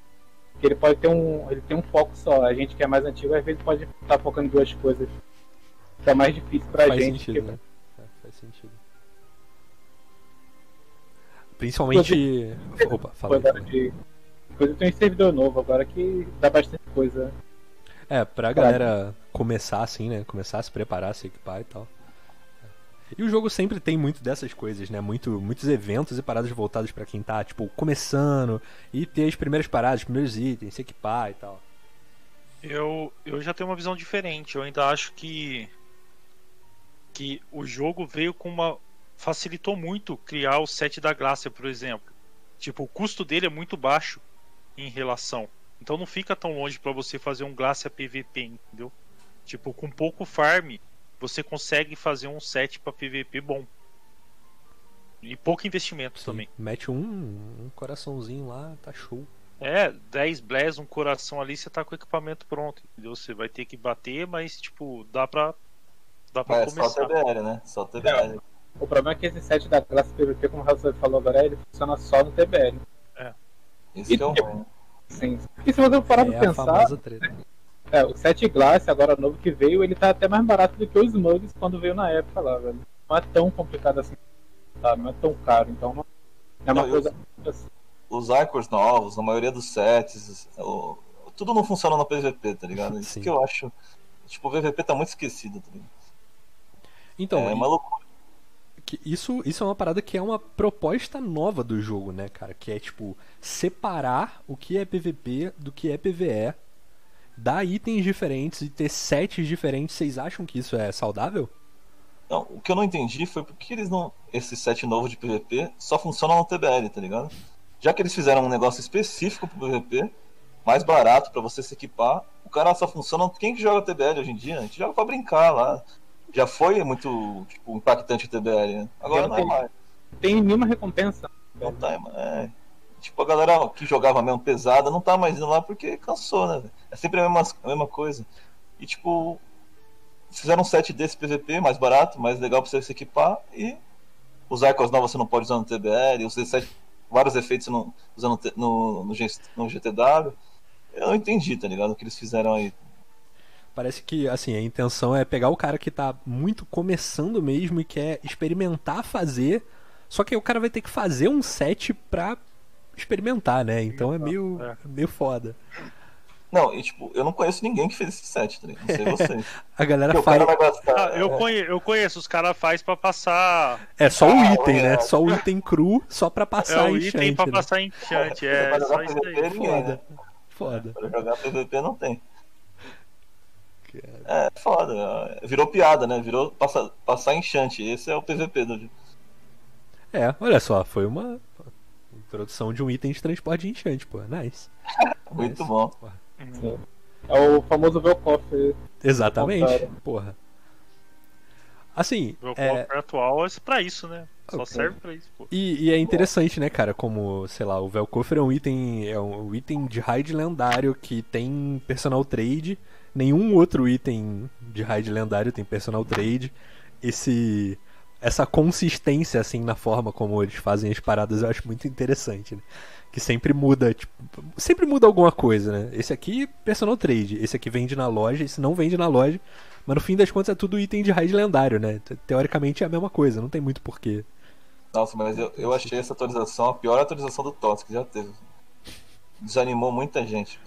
que ele pode ter um. Ele tem um foco só. A gente que é mais antigo, às vezes pode estar focando em duas coisas. Fica mais difícil pra faz gente. Sentido, que... né? é, faz sentido. Principalmente. Opa, fala aí. De... Tenho um servidor novo agora que dá bastante coisa. É, pra galera começar assim, né? Começar a se preparar, se equipar e tal. E o jogo sempre tem muito dessas coisas, né? Muito, muitos eventos e paradas voltadas pra quem tá, tipo, começando e ter as primeiras paradas, os primeiros itens, se equipar e tal. Eu, eu já tenho uma visão diferente. Eu ainda acho que que o jogo veio com uma facilitou muito criar o set da Glacia, por exemplo. Tipo, o custo dele é muito baixo em relação. Então não fica tão longe para você fazer um Glacia PVP, entendeu? Tipo, com pouco farm, você consegue fazer um set para PVP bom. E pouco investimento Sim. também. Mete um, um coraçãozinho lá, tá show. É, 10 blés, um coração ali, você tá com o equipamento pronto, entendeu? Você vai ter que bater, mas tipo, dá pra dá pra É, só começar. TBL, né? Só TBL. O problema é que esse set da classe PVP, como o Raul falou agora, ele funciona só no TBL. Isso que é o Sim. E se você parar pra é a pensar, é, o set Glass, agora novo que veio, ele tá até mais barato do que os Mugs quando veio na época lá, velho. Não é tão complicado assim, sabe? Não é tão caro, então não é uma Não, coisa. assim, Os Icons novos, a maioria dos sets, o- tudo não funciona no PVP, tá ligado? Isso Sim. que eu acho. Tipo, o PVP tá muito esquecido, tá ligado? Então, é e- uma loucura. Que isso, isso é uma parada que é uma proposta nova do jogo, né, cara? Que é, tipo, separar o que é PVP do que é PVE, dar itens diferentes e ter sets diferentes. Vocês acham que isso é saudável? Não, o que eu não entendi foi por que eles não. Esse set novo de PVP só funciona no TBL, tá ligado? Já que eles fizeram um negócio específico pro PVP, mais barato pra você se equipar, o cara só funciona. Quem que joga TBL hoje em dia? A gente joga pra brincar lá. Já foi muito tipo, impactante o TBL, né? Agora não é mais. Tem nenhuma recompensa. Não tá. É. Tipo, a galera que jogava mesmo pesada não tá mais indo lá porque cansou, né? É sempre a mesma, a mesma coisa. E tipo, fizeram um set desse PVP mais barato, mais legal pra você se equipar e os icons novos você não pode usar no TBL, os vários efeitos você não usa no, no, no GTW. Eu não entendi, tá ligado? O que eles fizeram aí. Parece que, assim, a intenção é pegar o cara que tá muito começando mesmo e quer experimentar fazer, só que aí o cara vai ter que fazer um set pra experimentar, né? Então é meio, É. meio foda. Não, e tipo, eu não conheço ninguém que fez esse set, tá ligado? Não sei vocês. A galera Porque o faz. gastar. Ah, eu, é, conhe- eu conheço, os caras faz pra passar. É só o Ah, item, né? é. Só o item cru, só pra É passar o enchante, item pra né? passar enchante, Você é vai só isso aí. ninguém, Foda. né? Foda. Pra jogar PVP não tem. É foda, virou piada, né? Virou passa, passar enchante. Esse é o PVP do. É, olha só, foi uma introdução de um item de transporte de enchante, pô. Nice. Muito Nice. bom. É o famoso Velkoff. Exatamente, porra. Assim, O é, é... atual é pra isso, né? Só Ok. serve pra isso, pô. E, e é interessante, né, cara, como, sei lá, o Velkofer é um item, é um item de raid lendário que tem personal trade. Nenhum outro item de raid lendário tem personal trade. Esse essa consistência assim na forma como eles fazem as paradas eu acho muito interessante, né? Que sempre muda, tipo, sempre muda alguma coisa, né? Esse aqui personal trade, esse aqui vende na loja, esse não vende na loja, mas no fim das contas é tudo item de raid lendário, né? Te- Teoricamente é a mesma coisa, não tem muito porquê. Nossa, mas eu, eu achei essa atualização a pior atualização do TOTS que já teve. Desanimou muita gente.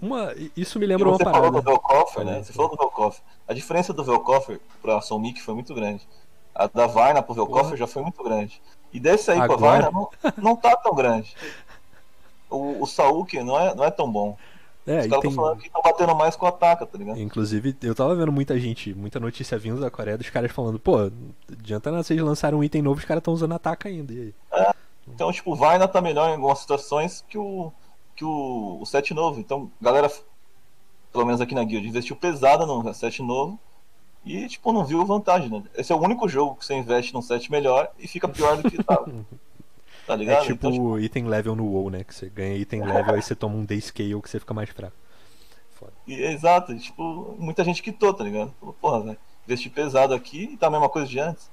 Uma, isso me lembra uma você falou do parada. Velkofer, né? Você falou do Velkofer. A diferença do Velkofer pra Sonic foi muito grande. A da Varna pro Velkofer Porra. já foi muito grande. E desse aí Agora- Varna não, não tá tão grande. O, o Sauk não é, não é tão bom. É, Os caras tem... falando que estão batendo mais com o ataca, tá ligado? Inclusive, eu tava vendo muita gente, muita notícia vindo da Coreia dos caras falando, pô, adianta nada vocês lançaram um item novo, os caras estão usando ataque ainda. Aí? Então, tipo, o Varna tá melhor em algumas situações que o, que o, o set novo. Então, galera, pelo menos aqui na guild, investiu pesada no set novo e, tipo, não viu vantagem, né? Esse é o único jogo que você investe num set melhor e fica pior do que tava. Tá É ligado? tipo Então, tipo, item level no WoW, né? Que você ganha item level aí você toma um day scale que você fica mais fraco. Foda. e- exato, tipo, muita gente quitou, tá ligado? Falou, porra, velho, investi pesado aqui e tá a mesma coisa de antes.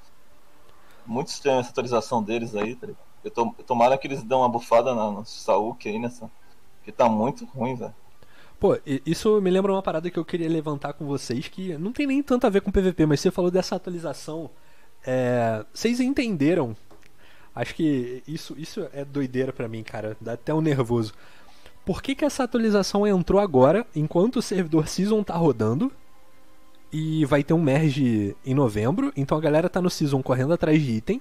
Muito estranho essa atualização deles aí, tá ligado? Eu tomara que eles dão uma bufada na, no Sauk aí nessa. Porque tá muito ruim, velho. Pô, isso me lembra uma parada que eu queria levantar com vocês que não tem nem tanto a ver com PVP, mas você falou dessa atualização. É, vocês entenderam? Acho que isso, isso é doideira pra mim, cara. Dá até um nervoso. Por que, que essa atualização entrou agora, enquanto o servidor Season tá rodando? e vai ter um merge em novembro, então a galera tá no Season correndo atrás de item.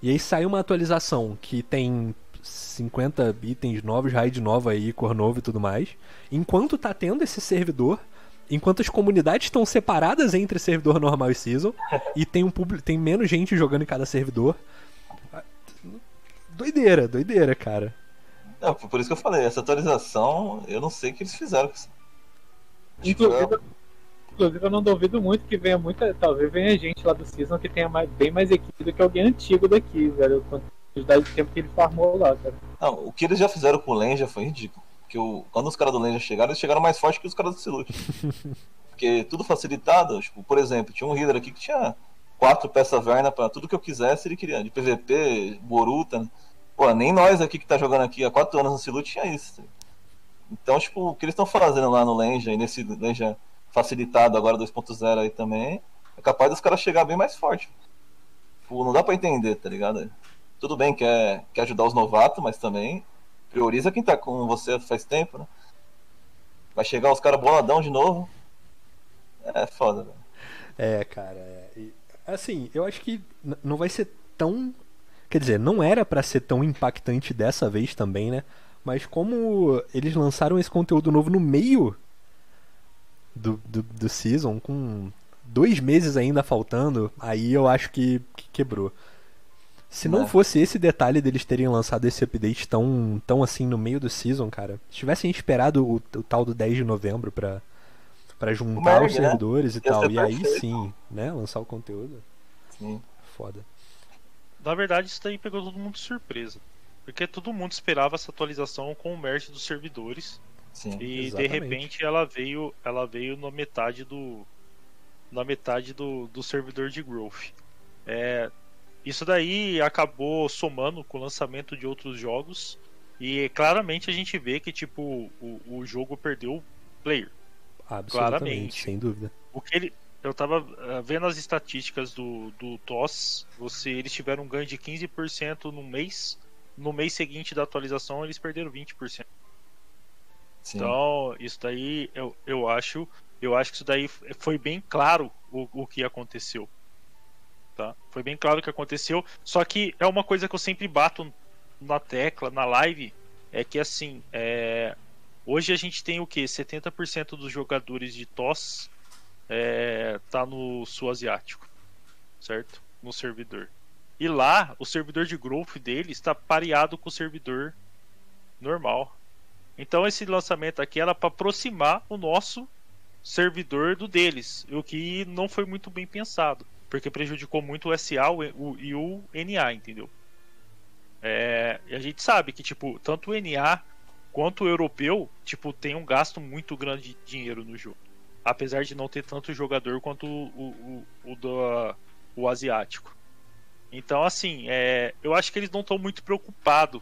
E aí sai uma atualização que tem 50 itens novos, raid nova aí, cor novo e tudo mais. Enquanto tá tendo esse servidor, enquanto as comunidades estão separadas entre servidor normal e season, e tem um público, tem menos gente jogando em cada servidor. Doideira, doideira, cara. Não, por isso que eu falei, essa atualização, eu não sei o que eles fizeram com isso. Inclusive, inclusive, eu não duvido muito que venha muita. Talvez venha gente lá do Season que tenha mais, bem mais equipe do que alguém antigo daqui, velho. Quantidade de tempo que ele farmou lá, cara. Não, o que eles já fizeram com o Lenja foi ridículo. Porque o, quando os caras do Lenja chegaram, eles chegaram mais forte que os caras do Silute. Porque tudo facilitado, tipo, por exemplo, tinha um healer aqui que tinha quatro peças Verna pra tudo que eu quisesse, ele queria. De PVP, Boruta. né? Pô, nem nós aqui que tá jogando aqui há quatro anos no Silute tinha isso. Então, tipo, o que eles estão fazendo lá no Lenja e nesse Lenja facilitado agora 2.0 aí também, é capaz dos caras chegar bem mais forte. Tipo, não dá pra entender, tá ligado? Tudo bem que quer, quer ajudar os novatos, mas também prioriza quem tá com você faz tempo, né? Vai chegar os caras boladão de novo. É foda, velho. É, cara. É. E, assim, eu acho que não vai ser tão. Quer dizer, não era pra ser tão impactante dessa vez também, né? Mas como eles lançaram esse conteúdo novo no meio do, do, do season, com dois meses ainda faltando, aí eu acho que, que quebrou. Se não É. fosse esse detalhe deles terem lançado esse update tão, tão assim no meio do season, cara, se tivessem esperado o, o tal do 10 de novembro pra, pra juntar os né? servidores e Ia tal, e aí sim, né, lançar o conteúdo, Sim. foda. Na verdade, isso daí pegou todo mundo de surpresa. Porque todo mundo esperava essa atualização com o merge dos servidores. Sim. E Exatamente. de repente ela veio, ela veio na metade do na metade do, do servidor de growth. É, isso daí acabou somando com o lançamento de outros jogos e claramente a gente vê que tipo o, o jogo perdeu player. Absolutamente, Claramente. sem dúvida. O que ele eu tava ah, vendo as estatísticas do, do TOS, você, eles tiveram um ganho de 15% no mês. No mês seguinte da atualização, eles perderam 20%. Sim. Então, isso daí eu, eu acho, eu acho que isso daí foi bem claro o, o que aconteceu. Tá? Foi bem claro o que aconteceu. Só que é uma coisa que eu sempre bato na tecla, na live, é que assim, é, hoje a gente tem o que? 70% dos jogadores de TOS é, tá no sul asiático, certo? No servidor. E lá, o servidor de growth dele está pareado com o servidor normal. Então esse lançamento aqui era para aproximar o nosso servidor do deles, o que não foi muito bem pensado, porque prejudicou muito o SA o- e o NA, entendeu? É, e a gente sabe que tipo tanto o NA quanto o europeu tipo tem um gasto muito grande de dinheiro no jogo, apesar de não ter tanto jogador quanto o, o, o, o do o asiático. Então assim, é, eu acho que eles não estão muito preocupados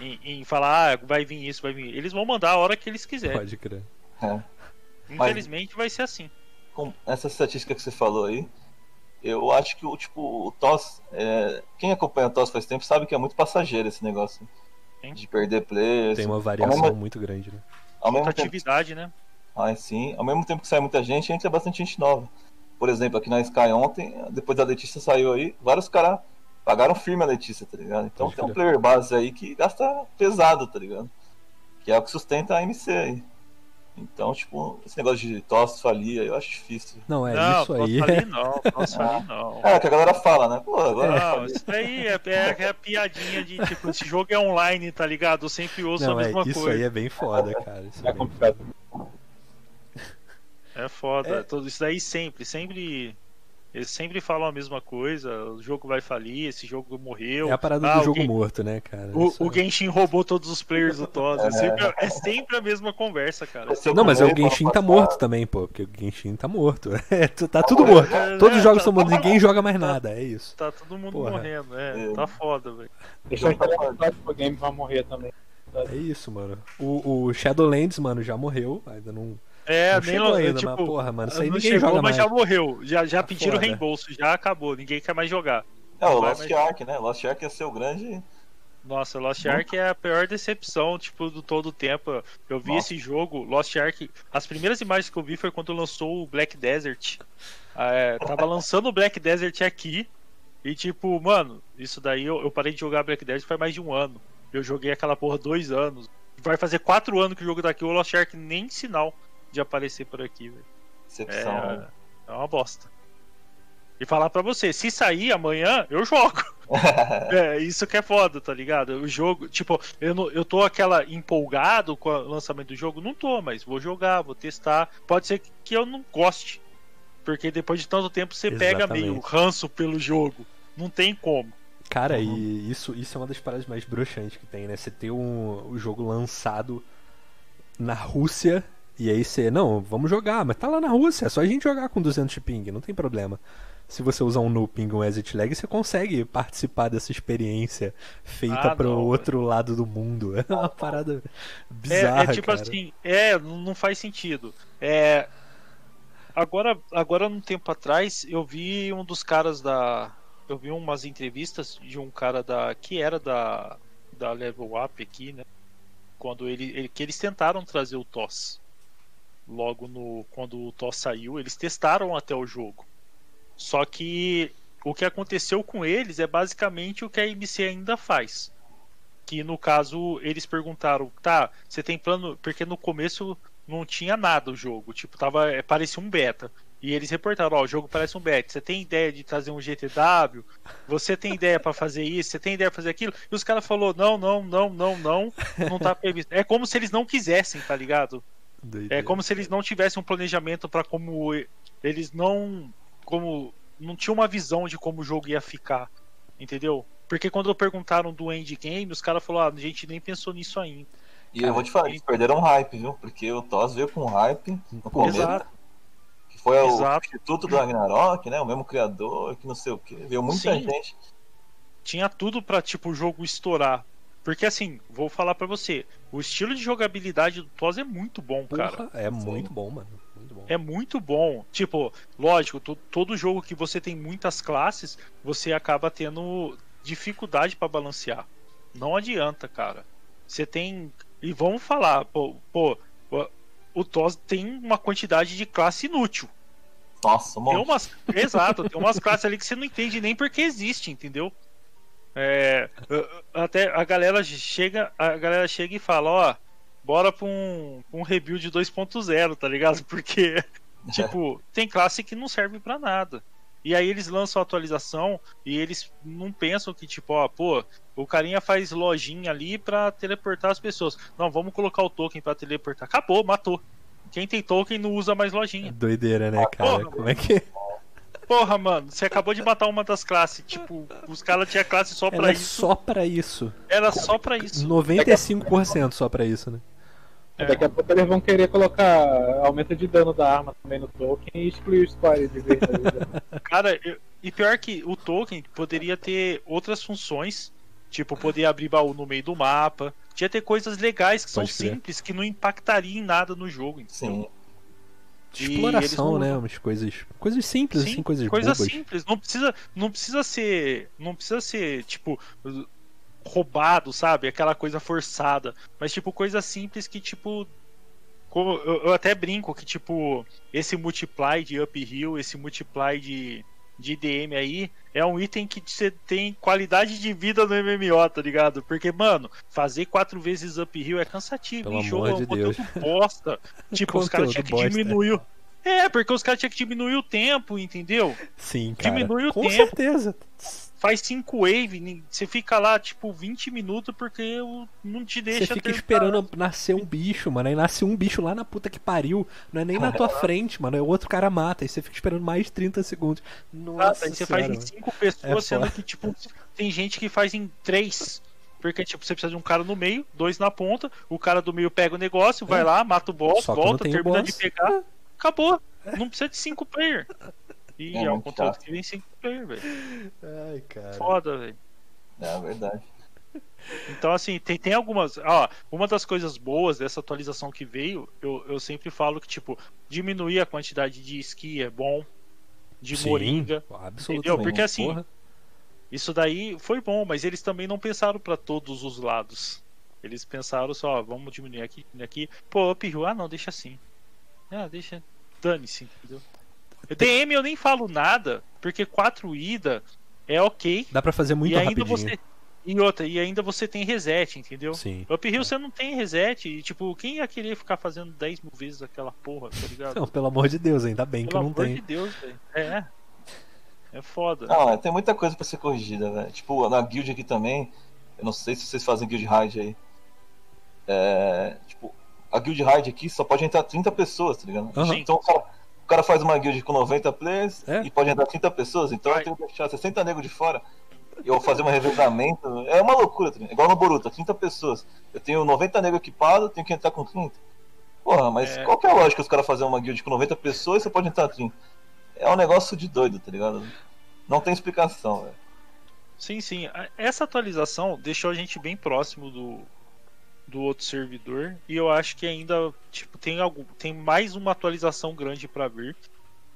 em, em falar, ah, vai vir isso, vai vir. Eles vão mandar a hora que eles quiserem. Pode crer. É. Infelizmente vai ser assim. Com essa estatística que você falou aí, eu acho que o tipo, o TOS, é, quem acompanha o TOS faz tempo sabe que é muito passageiro esse negócio Sim. de perder players. Tem uma variação mesmo, muito grande, né? ao mesmo Muita tempo, atividade, né? ah, sim, ao mesmo tempo que sai muita gente, entra bastante gente nova. Por exemplo, aqui na Sky ontem, depois da Letícia saiu aí, vários caras pagaram firme a Letícia, tá ligado? Então Pode tem um player base aí que gasta pesado, tá ligado? Que é o que sustenta a MC aí. Então, tipo, esse negócio de tosse falir aí eu acho difícil. Não, é não, isso aí. falir não, não. É, que a galera fala, né? Pô, agora. Não, isso daí é, é, é a piadinha de tipo, esse jogo é online, tá ligado? Eu sempre ouço Não, a é, mesma isso coisa. aí é bem foda, cara. Isso é É complicado. É foda. É. Isso daí sempre, sempre. Eles sempre falam a mesma coisa. O jogo vai falir, esse jogo morreu. É a parada Ah, do jogo o Gen- morto, né, cara? O, Isso o é- Genshin roubou todos os players do TOS. É, sempre, é sempre a mesma conversa, cara. Esse eu Não, mas é o Genshin tá morto também, pô. Porque o Genshin tá morto. É, tá tudo morto. É, Todos os é, jogos tá- são mortos, tá- ninguém joga mais nada, é isso. Tá todo mundo Porra. morrendo, é. É. Tá foda, velho. Deixa eu que o game vai morrer também. É isso, mano. O, o Shadowlands, mano, já morreu. Ainda não. É, não nem chegou ainda, tipo, mas porra, mano, isso aí não ninguém chegou, joga mas mais. já morreu. Já, já Tá pediram foda. reembolso, já acabou. Ninguém quer mais jogar. É, o Lost Ark, né? Lost Ark ia ser o grande Nossa, Lost Ark é a pior decepção, tipo, do todo o tempo. Eu vi Nossa. esse jogo, Lost Ark. As primeiras imagens que eu vi foi quando lançou o Black Desert. É, tava lançando o Black Desert aqui. E tipo, mano, isso daí eu, eu parei de jogar Black Desert faz mais de um ano. Eu joguei aquela porra dois anos. Vai fazer quatro anos que o jogo daqui, o Lost Ark nem sinal de aparecer por aqui, velho. Decepção. É, né? é uma bosta. E falar pra você, se sair amanhã, eu jogo. É, isso que é foda, tá ligado? O jogo, tipo, eu, não, eu tô aquela empolgado com o lançamento do jogo? Não tô, mas vou jogar, vou testar. Pode ser que eu não goste. Porque depois de tanto tempo você pega Exatamente. meio ranço pelo jogo. Não tem como. Cara, Uhum. e isso, isso é uma das paradas mais broxantes que tem, né? Você ter um, o jogo lançado na Rússia e aí você, não, vamos jogar, mas tá lá na Rússia, é só a gente jogar com 200 de ping, não tem problema. Se você usar um no ping, um exit lag, você consegue participar dessa experiência feita Ah, pro não, outro lado do mundo. É uma parada É, bizarra, é tipo cara. assim, é, não não faz sentido. É, agora, agora, um tempo atrás, eu vi um dos caras da. Eu vi umas entrevistas de um cara da. que era da. da Level Up aqui, né? Quando ele, ele- que eles tentaram trazer o TOS. Logo no. Quando o TOS saiu, eles testaram até o jogo. Só que o que aconteceu com eles é basicamente o que a IBC ainda faz que no caso eles perguntaram, tá, você tem plano, porque no começo não tinha nada o jogo, tipo, tava, é, parecia um beta. E eles reportaram, ó, o jogo parece um beta. Você tem ideia de trazer um GTW? Você tem ideia pra fazer isso? Você tem ideia pra fazer aquilo? E os caras falou, não, não, não, não, não, não tá previsto. É como se eles não quisessem, tá ligado? É como se eles não tivessem um planejamento pra como eles não como não tinham uma visão de como o jogo ia ficar, entendeu? Porque quando perguntaram do endgame, os caras falaram, ah, a gente nem pensou nisso ainda. E eu vou te falar, eles perderam um hype, viu? Porque o TOS veio com hype no começo. Exato. Que foi o Exato. Instituto do Ragnarok, né? O mesmo criador, que não sei o que. Veio muita Sim. gente. Tinha tudo pra tipo o jogo estourar. Porque assim, vou falar pra você, o estilo de jogabilidade do TOS é muito bom, cara. Porra, é muito bom, mano. Muito bom. É muito bom. Tipo, lógico, to- todo jogo que você tem muitas classes, você acaba tendo dificuldade pra balancear. Não adianta, cara. Você tem. E vamos falar, pô, pô o- o TOS tem uma quantidade de classe inútil. Nossa, Tem monte. umas. Exato, tem umas classes ali que você não entende nem porque existe, entendeu? É, até a galera chega, a galera chega e fala, ó, bora pra um, um rebuild 2.0, tá ligado? Porque, tipo, tem classe que não serve pra nada. E aí eles lançam a atualização e eles não pensam que, tipo, ó, pô, o carinha faz lojinha ali pra teleportar as pessoas. Não, vamos colocar o token pra teleportar. Acabou, matou. Quem tem token não usa mais lojinha. Doideira, né, cara? porra, Como é que. Porra, mano, você acabou de matar uma das classes. Tipo, os caras tinham classe só pra Ela é isso. só pra isso. Era só pra isso. 95% só pra isso, né? É. Daqui a pouco eles vão querer colocar aumento de dano da arma também no token e excluir o squad de vez. ligado? Cara, eu- e pior que o token poderia ter outras funções. Tipo, poder abrir baú no meio do mapa. Tinha ter coisas legais que são Pode crer. simples, que não impactariam em nada no jogo. entendeu? Sim. Exploração, não né? Umas coisas. Coisas simples, Sim, assim, coisas coisa bobas. simples. Não precisa, não precisa ser, não precisa ser tipo roubado, sabe? Aquela coisa forçada, mas tipo coisa simples que tipo eu, eu até brinco que tipo esse multiply de uphill, esse multiply de de IDM aí é um item que você tem qualidade de vida no MMO, tá ligado? Porque, mano, fazer quatro vezes uphill é cansativo. Pelo em jogo é amor um de Deus. conteúdo bosta. Tipo, os caras tinham que diminuir. É, porque os caras tinham que diminuir o tempo, entendeu? Sim, cara. Diminui o Com tempo. certeza. Faz 5 wave, você fica lá, tipo, 20 minutos porque o- não te Você deixa fica terminar. esperando nascer um bicho, mano. Aí nasce um bicho lá na puta que pariu. Não é nem na tua frente, mano. É o outro cara mata. Aí você fica esperando mais 30 segundos. Nossa, Aí você senhora, faz em. 5 pessoas, É sendo foda. que, tipo, tem gente que faz em 3. Porque, tipo, você precisa de um cara no meio, dois na ponta, o cara do meio pega o negócio, vai lá, mata o boss, É. Só volta, termina boss. de pegar, acabou. Não precisa de 5 player. E É é, um conteúdo chato. que vem 5 player, velho. Ai, cara. Foda, velho. É verdade. Então, assim, tem, tem algumas. Ó, uma das coisas boas dessa atualização que veio, eu, eu sempre falo que, tipo, diminuir a quantidade de esqui é bom, de Sim, moringa. absolutamente. Entendeu? Porque, assim, Porra. Isso daí foi bom, mas eles também não pensaram para todos os lados. Eles pensaram só, vamos diminuir aqui, aqui. Pô, uphill, ah não, deixa assim. Ah, deixa. Dane-se, entendeu? DM eu nem falo nada, porque 4 ida é ok. Dá pra fazer muito e ainda rapidinho. você. E outra, e ainda você tem reset, entendeu? Sim. Uphill você não tem reset. E, tipo, quem ia querer ficar fazendo 10 mil vezes aquela porra, tá ligado? Não, pelo amor de Deus, ainda bem que Pelo não amor tem. de Deus, velho. É. É foda. Não, é, tem muita coisa pra ser corrigida, velho. Tipo, na guild aqui também, eu não sei se vocês fazem guild raid aí. É, tipo, a guild raid aqui só pode entrar 30 pessoas, tá ligado? Aham. Então cara, cara faz uma guild com 90 players É. e pode entrar 30 pessoas, então Vai. eu tenho que deixar 60 negros de fora. E eu fazer um revezamento. É uma loucura, tá ligado? Igual no Boruto, 30 pessoas. Eu tenho 90 negros equipados, tenho que entrar com 30. Porra, mas É. qual que é a lógica os caras fazerem uma guild com 90 pessoas e você pode entrar 30? É um negócio de doido, tá ligado? Não tem explicação, velho. Sim, sim. Essa atualização deixou a gente bem próximo do, do outro servidor. E eu acho que ainda tipo, tem, algum, tem mais uma atualização grande para vir.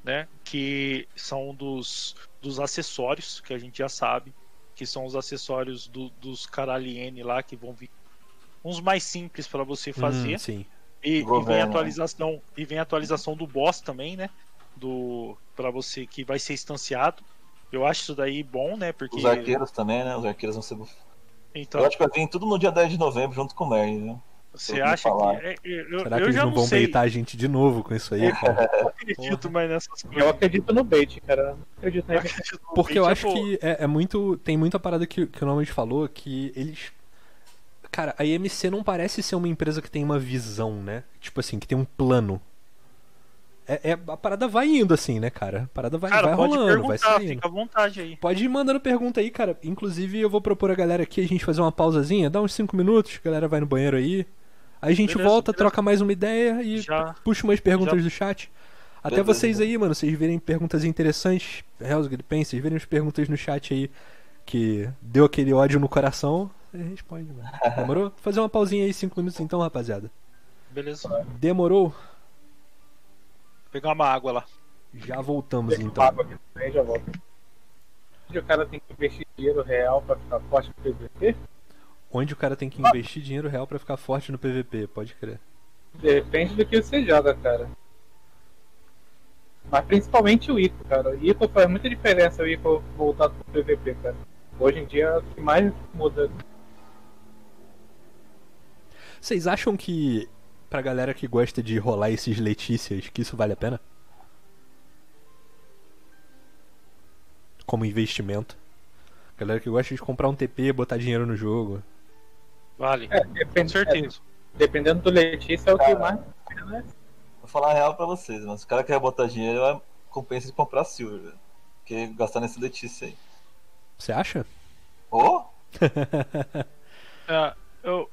Né? Que são dos, dos acessórios, que a gente já sabe. Que são os acessórios do- dos Caraliene lá, que vão vir. Uns mais simples para você fazer. Hum, sim. E, e vem a né? atualização e vem a atualização do boss também, né? Do para você que vai ser instanciado. Eu acho isso daí bom, né? Porque Os arqueiros também, né? Os arqueiros vão ser. Então Eu acho que vai vir tudo no dia 10 de novembro, junto com o Merlin, viu? você acha falar. que é, eu, Será eu que eles já não não vão sei. beitar a gente de novo com isso aí, cara? Eu não acredito mais nessas coisas. Eu acredito no bait, cara. Eu acredito Eu acredito no Porque eu bait, acho pô, que é, é muito. Tem muita parada que, que o Nomad falou que eles. Cara, a IMC não parece ser uma empresa que tem uma visão, né? Tipo assim, que tem um plano. É, é- a parada vai indo assim, né, cara? A parada vai, Cara, vai pode rolando, vai saindo. fica à vontade aí. Pode ir mandando pergunta aí, cara. Inclusive, eu vou propor a galera aqui a gente fazer uma pausazinha, dá uns 5 minutos, a galera vai no banheiro aí. Aí a gente Beleza, volta, beleza. troca mais uma ideia e Já. puxa umas perguntas já- do chat. Até Beleza. vocês aí, mano, vocês verem perguntas interessantes, Hellsgate Pen, vocês verem as perguntas no chat aí que deu aquele ódio no coração, você responde, mano. Demorou? Fazer uma pausinha aí, 5 minutos então, rapaziada. Beleza. Demorou? Pegar uma água lá. Já voltamos então. água aqui também, já volto. O cara tem que investir dinheiro real pra ficar forte no PVP? Onde o cara tem que investir dinheiro real pra ficar forte no PVP, pode crer. Depende do que você joga, cara. Mas principalmente o Ico, cara. O Ico faz muita diferença o Ico voltado pro PVP, cara. Hoje em dia é o que mais muda. Vocês acham que pra galera que gosta de rolar esses Letícias, que isso vale a pena? Como investimento. Galera que gosta de comprar um TP, botar dinheiro no jogo. Vale. É, Com depende, certeza. é, dependendo do Letícia é o que mais. Né? Vou falar a real pra vocês, mano. Se o cara quer botar dinheiro, vai- compensa de comprar Silver, velho. Porque gastar nesse Letícia aí. Você acha? Ô? É, eu,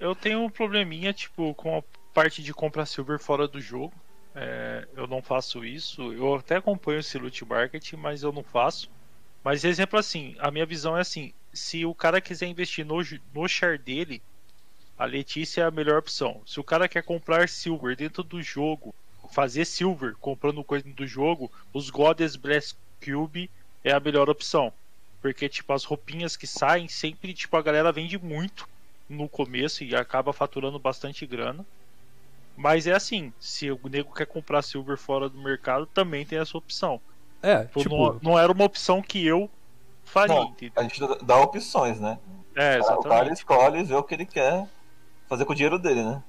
eu tenho um probleminha, tipo, com a parte de comprar silver fora do jogo. É, eu não faço isso. Eu até acompanho esse loot market, mas eu não faço. Mas exemplo assim, a minha visão é assim, se o cara quiser investir no, no share dele, a Letícia é a melhor opção. Se o cara quer comprar silver dentro do jogo, fazer silver comprando coisa do jogo, os Goddess Blast Cube é a melhor opção. Porque, tipo, as roupinhas que saem, sempre, tipo, a galera vende muito no começo e acaba faturando bastante grana. Mas é assim, se o nego quer comprar silver fora do mercado, também tem essa opção. É, Tipo, tipo, não, não era uma opção que eu faria, Não, entendeu? a gente dá- opções, né? É, O cara exatamente. escolhe e vê o que ele quer fazer com o dinheiro dele, né?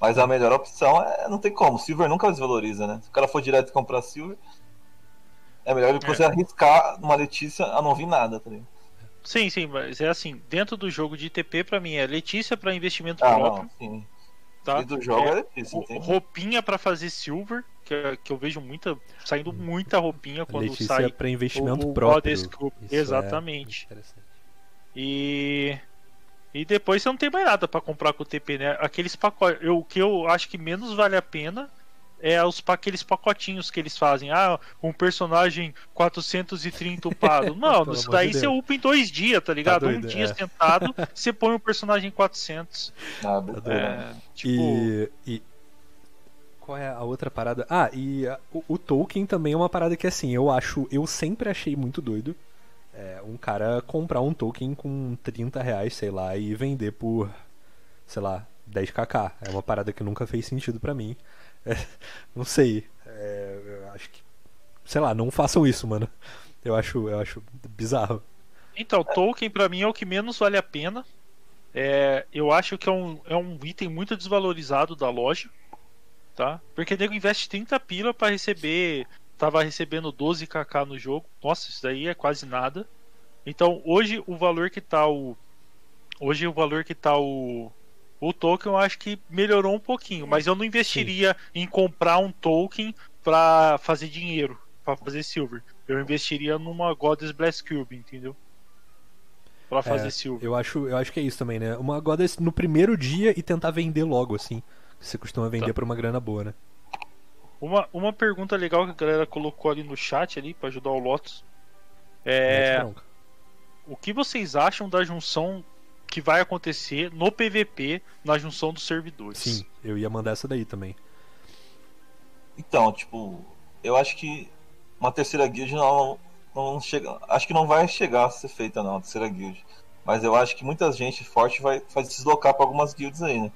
Mas a melhor opção é não tem como. Silver nunca desvaloriza, né? Se o cara for direto comprar Silver, é melhor ele É. você arriscar numa Letícia a não vir nada, tá ligado? Sim, sim, mas é assim, dentro do jogo de TP, pra mim, é Letícia pra investimento Ah, próprio, não, sim. tá? E do jogo É, é Letícia, roupinha pra fazer silver, que, é- que eu vejo muita, saindo muita roupinha quando Letícia sai é pra investimento o- o próprio. É Exatamente. interessante. E e depois você não tem mais nada pra comprar com o TP, né? Aqueles pacotes, eu, o que eu acho que menos vale a pena é os aqueles pacotinhos que eles fazem. Ah, um personagem 430 upado. Pelo isso amor de daí você upa em dois dias, tá ligado? doido, um dia é. sentado, você põe um personagem 400. Ah, beleza. É, tipo, E, e- Qual é a outra parada? Ah, e a- o, o Tolkien também é uma parada que assim, eu acho. Eu sempre achei muito doido. é, um cara comprar um token com 30 reais, sei lá, e vender por, sei lá, 10kk. É uma parada que nunca fez sentido pra mim. É, não sei. É, eu acho que. Sei lá, não façam isso, mano. Eu acho, eu acho bizarro. Então, token pra mim é o que menos vale a pena. É, eu acho que é um, é um item muito desvalorizado da loja. Tá? Porque nego investe 30 pila para receber. Tava recebendo 12kk no jogo. Nossa, isso daí é quase nada. Então hoje o valor que tá o. Hoje o valor que tá o. O token eu acho que melhorou um pouquinho. Mas eu não investiria Sim. em comprar um token para fazer dinheiro. para fazer silver. Eu investiria numa Goddess Blast Cube, entendeu? Pra fazer é, silver. Eu acho, eu acho que é isso também, né? Uma Goddess no primeiro dia e tentar vender logo, assim. Você costuma vender tá. por uma grana boa, né? Uma, uma pergunta legal que a galera colocou ali no chat ali para ajudar o Lotus. É. O que vocês acham da junção que vai acontecer no PVP na junção dos servidores? Sim, eu ia mandar essa daí também. Então, tipo, eu acho que uma terceira guild não, não chega. Acho que não vai chegar a ser feita não, a terceira guild. Mas eu acho que muita gente forte vai, vai se deslocar para algumas guilds aí, né?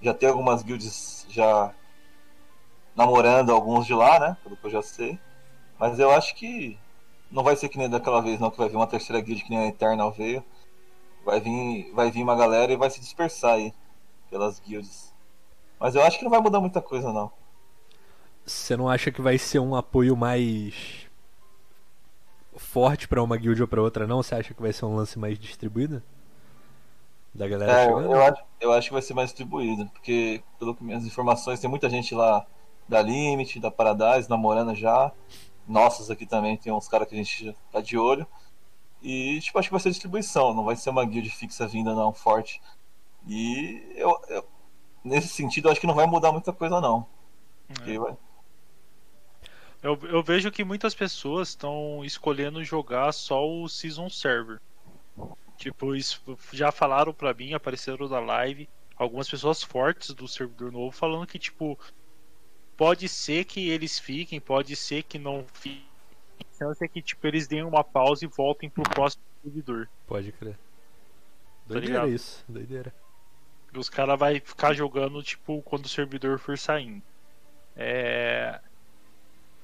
já tem algumas guilds já namorando alguns de lá, né? Pelo que eu já sei. Mas eu acho que não vai ser que nem daquela vez, não, que vai vir uma terceira guild que nem a Eternal veio. Vai vir, vai vir uma galera e vai se dispersar aí pelas guilds. Mas eu acho que não vai mudar muita coisa, não. Você não acha que vai ser um apoio mais forte para uma guild ou para outra, não? Você acha que vai ser um lance mais distribuído? Da galera é, chegando? Eu acho, eu acho que vai ser mais distribuído, porque, pelo que minhas informações, tem muita gente lá da Limit, da Paradise, namorando já. Nossas aqui também, tem uns caras que a gente tá de olho. E, tipo, acho que vai ser distribuição, não vai ser uma guild fixa vinda, não, forte. E eu, eu nesse sentido, acho que não vai mudar muita coisa, não. É. Vai... Eu, eu vejo que muitas pessoas estão escolhendo jogar só o Season Server. Tipo, isso já falaram pra mim, apareceram na live algumas pessoas fortes do servidor novo falando que, tipo, pode ser que eles fiquem, pode ser que não fiquem. Chance é que, tipo, eles deem uma pausa e voltem pro próximo servidor. Pode crer. Tá doideira tá isso, doideira. E os caras vai ficar jogando, tipo, quando o servidor for saindo. É.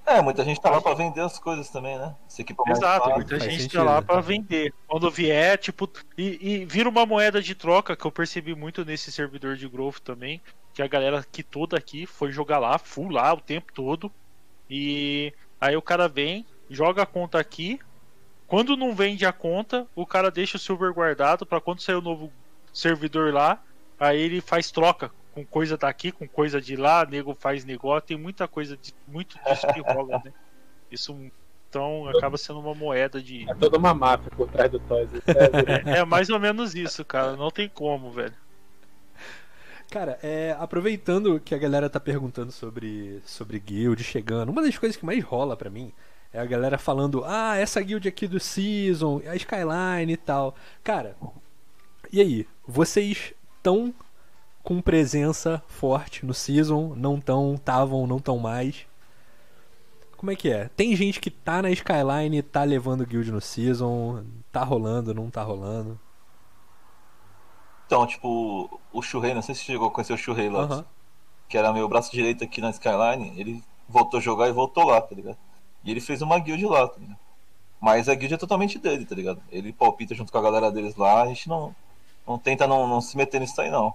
É, muita gente tá lá pra vender as coisas também, né? Esse Exato, muita gente sentido, tá lá pra vender. Quando vier, tipo, e, e, vira uma moeda de troca que eu percebi muito nesse servidor de Growth também, que a galera que toda aqui foi jogar lá, full lá o tempo todo. E aí o cara vem, joga a conta aqui. Quando não vende a conta, o cara deixa o silver guardado para quando sair o novo servidor lá, aí ele faz troca com coisa daqui, com coisa de lá, nego faz negócio, tem muita coisa, de, muito disso que rola, né? Isso então acaba sendo uma moeda de. É toda uma máfia por trás do Toys. é, é mais ou menos isso, cara. Não tem como, velho. Cara, é, aproveitando que a galera tá perguntando sobre, sobre guild chegando, uma das coisas que mais rola para mim é a galera falando: ah, essa guild aqui do Season, a Skyline e tal. Cara, e aí? Vocês estão com presença forte no season, não tão, estavam, não tão mais. Como é que é? Tem gente que tá na Skyline e tá levando guild no season, tá rolando, não tá rolando. Então, tipo, o Shurei, não sei se você chegou a conhecer o Shurei lá, uhum. que era meu braço direito aqui na Skyline, ele voltou a jogar e voltou lá, tá ligado? E ele fez uma guild lá, tá ligado? Mas a guild é totalmente dele, tá ligado? Ele palpita junto com a galera deles lá, a gente não, não tenta não, não se meter nisso aí não.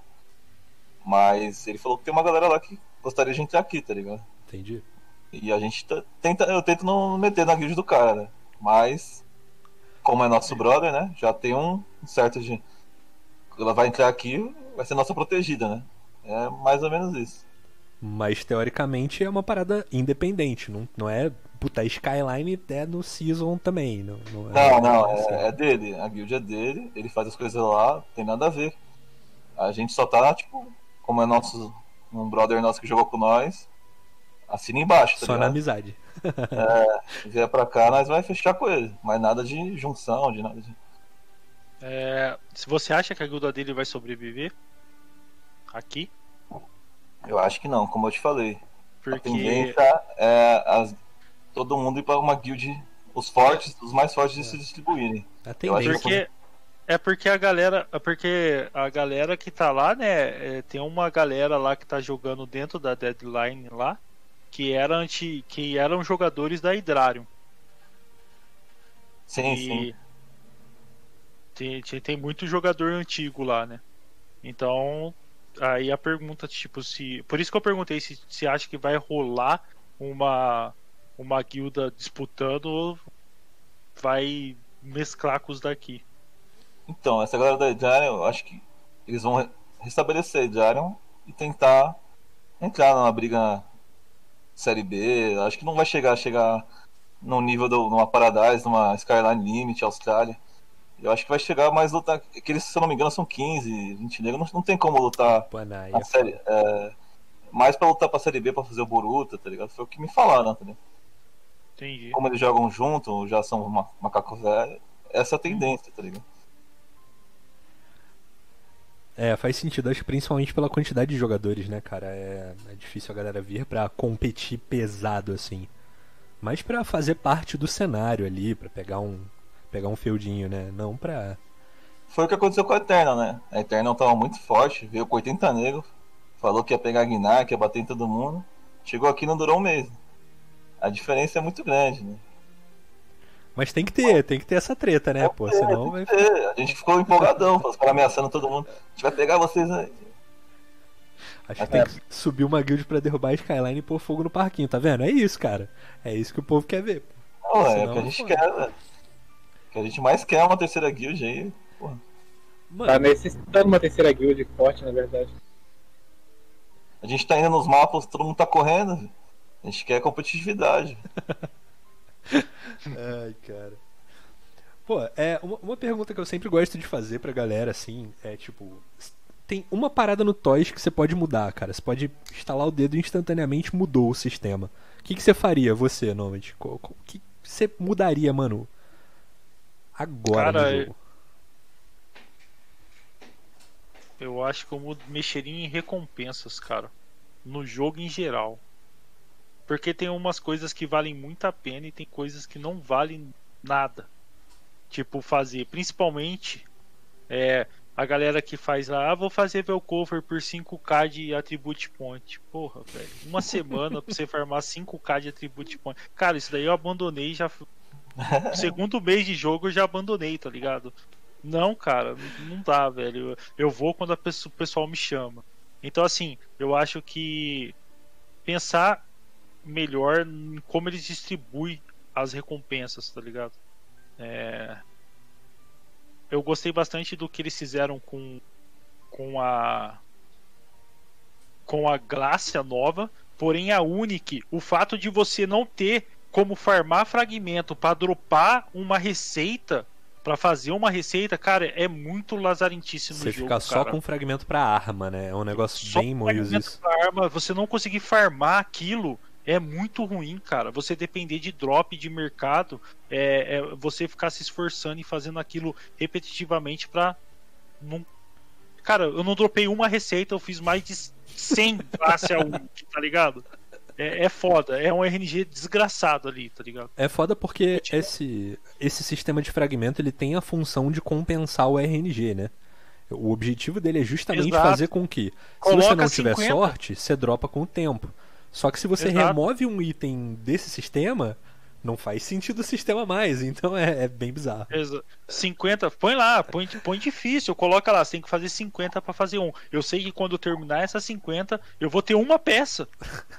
Mas ele falou que tem uma galera lá que gostaria de entrar aqui, tá ligado? Entendi. E a gente tenta, eu tento não meter na guild do cara, né? Mas, como é nosso brother, né? Já tem um certo de. Ela vai entrar aqui, vai ser nossa protegida, né? É mais ou menos isso. Mas teoricamente é uma parada independente, não, não é. Puta, Skyline é no Season também. Não, não, é, não, não é, é, dele. A guild é dele, ele faz as coisas lá, tem nada a ver. A gente só tá, tipo, como é nosso um brother nosso que jogou com nós, assina embaixo. Tá Só ligado? na amizade. é, vier pra cá, nós vai fechar com ele. Mas nada de junção, de nada de. É, se você acha que a guilda dele vai sobreviver aqui? Eu acho que não, como eu te falei. Porque... A tendência é as, todo mundo ir pra uma guild os fortes, os mais fortes de se distribuírem. A tendência. Porque é porque a galera, é porque a galera que tá lá, né, é, tem uma galera lá que tá jogando dentro da deadline lá, que era anti, que eram jogadores da Hydrarion. Sim, e sim. Tem, tem, tem muito jogador antigo lá, né? Então, aí a pergunta, tipo, se. Por isso que eu perguntei se, se acha que vai rolar uma, uma guilda disputando ou vai mesclar com os daqui. Então, essa galera da Jarion, eu acho que eles vão re- restabelecer Jarion e tentar entrar numa briga Série B. Eu Acho que não vai chegar chegar no nível de uma Paradise, numa Skyline Limit, Austrália. Eu acho que vai chegar mais lutar. Que eles, se eu não me engano, são 15, 20 negros. Não, não tem como lutar Panai, na série. É, mais pra lutar pra Série B pra fazer o Boruto, tá ligado? Foi o que me falaram, tá ligado? Entendi. Como eles jogam junto, já são ma- macacos velhos. Essa é a tendência, tá ligado? É, faz sentido, acho que principalmente pela quantidade de jogadores, né, cara? É, é difícil a galera vir pra competir pesado assim. Mas pra fazer parte do cenário ali, pra pegar um pegar um feudinho, né? Não pra Foi o que aconteceu com a Eternal, né? A Eternal tava muito forte, veio com 80 negros, falou que ia pegar a Guinar, que ia bater em todo mundo. Chegou aqui e não durou um mês. A diferença é muito grande, né? Mas tem que ter, tem que ter essa treta, né, pô? Senão vai É, a gente ficou empolgadão, os caras ameaçando todo mundo. A gente vai pegar vocês aí. Acho que tem que subir uma guild pra derrubar a Skyline e pôr fogo no parquinho, tá vendo? É isso, cara. É isso que o povo quer ver. pô. Não, é Senão, o que a gente pô. quer, velho. O que a gente mais quer é uma terceira guild aí. Porra. Mano, Tá necessitando uma terceira guild forte, na verdade. A gente tá indo nos mapas, todo mundo tá correndo. A gente quer competitividade. Ai, cara. Pô, é uma, uma pergunta que eu sempre gosto de fazer pra galera, assim, é tipo. Tem uma parada no Toys que você pode mudar, cara. Você pode instalar o dedo e instantaneamente mudou o sistema. O que, que você faria, você, Nomad? O que você mudaria, mano? Agora Cara, no eu- jogo. Eu acho que eu mexeria em recompensas, cara. No jogo em geral. Porque tem umas coisas que valem muito a pena e tem coisas que não valem nada. Tipo, fazer. Principalmente é, a galera que faz lá, ah, vou fazer meu cover por 5k de Attribute Point. Porra, velho. Uma semana pra você farmar 5k de Attribute Point. Cara, isso daí eu abandonei já. Segundo mês de jogo eu já abandonei, tá ligado? Não, cara, não dá, velho. Eu vou quando pessoa- o pessoal me chama. Então, assim, eu acho que pensar melhor em como eles distribuem as recompensas, tá ligado? É... Eu gostei bastante do que eles fizeram com, com a com a Glácia nova, porém a Unique, o fato de você não ter como farmar fragmento para dropar uma receita Pra fazer uma receita, cara, é muito lazarentice no Você jogo. ficar só cara. com fragmento pra arma, né? É um negócio Só bem fragmento isso. pra arma, você não conseguir farmar aquilo é muito ruim, cara. Você depender de drop de mercado, é, é você ficar se esforçando e fazendo aquilo repetitivamente pra não. Cara, eu não dropei uma receita, eu fiz mais de 100 classe a 1, tá ligado? É, é foda, é um RNG desgraçado ali, tá ligado? É foda porque esse, esse sistema de fragmento ele tem a função de compensar o RNG, né? O objetivo dele é justamente Exato. fazer com que, se Coloca você não tiver 50. sorte, você dropa com o tempo. Só que se você Exato. remove um item desse sistema, não faz sentido o sistema mais. Então é, é bem bizarro. Exa- 50, põe lá, põe, põe difícil, coloca lá, você tem que fazer 50 pra fazer um. Eu sei que quando eu terminar essas 50, eu vou ter uma peça.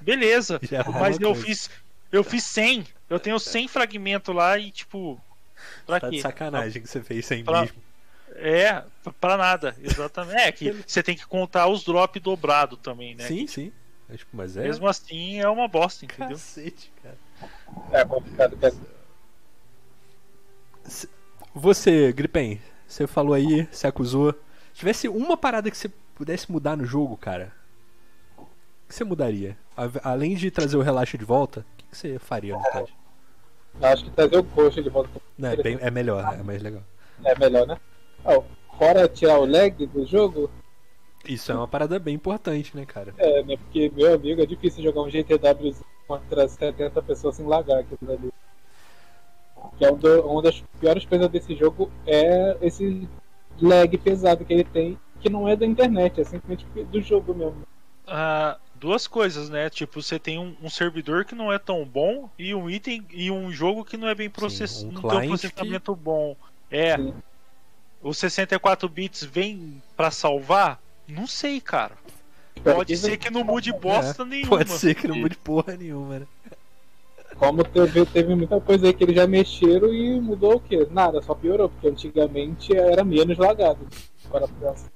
Beleza. Já é Mas eu coisa. fiz eu fiz 100. Eu tenho 100 fragmentos lá e tipo, pra Tá de quê? sacanagem que você fez sem Pra- mesmo. É, pra nada, exatamente. É que você tem que contar os drop dobrado também, né? Sim, sim. Mas, mas é. Mesmo assim é uma bosta, entendeu? Cacete, cara. É complicado. cara. Você, Gripen, você falou aí, você acusou. Se tivesse uma parada que você pudesse mudar no jogo, cara, o que você mudaria? Além de trazer o relaxo de volta, o que você faria no caso? Acho que trazer o coxa de volta Não, é, bem- é melhor, é mais legal. é melhor, né? Ó, fora tirar o lag do jogo, Isso é uma parada bem importante, né, cara? é, né? Porque, meu amigo, é difícil jogar um GTW contra 70 pessoas sem lagar aquilo ali. Que é um do- uma das piores coisas desse jogo é esse lag pesado que ele tem, que não é da internet, é simplesmente do jogo mesmo. Ah, duas coisas, né? Tipo, você tem um, um servidor que não é tão bom e um item e um jogo que não é bem processado, um não tem um processamento bom. É. Sim. Os 64 bits vem pra salvar? Não sei, cara. Pode ser que não mude bosta nenhuma. É, Pode ser que não mude porra nenhuma, né? Como teve, teve muita coisa aí que eles já mexeram e mudou o quê? Nada, só piorou, porque antigamente era menos lagado. Agora pensa.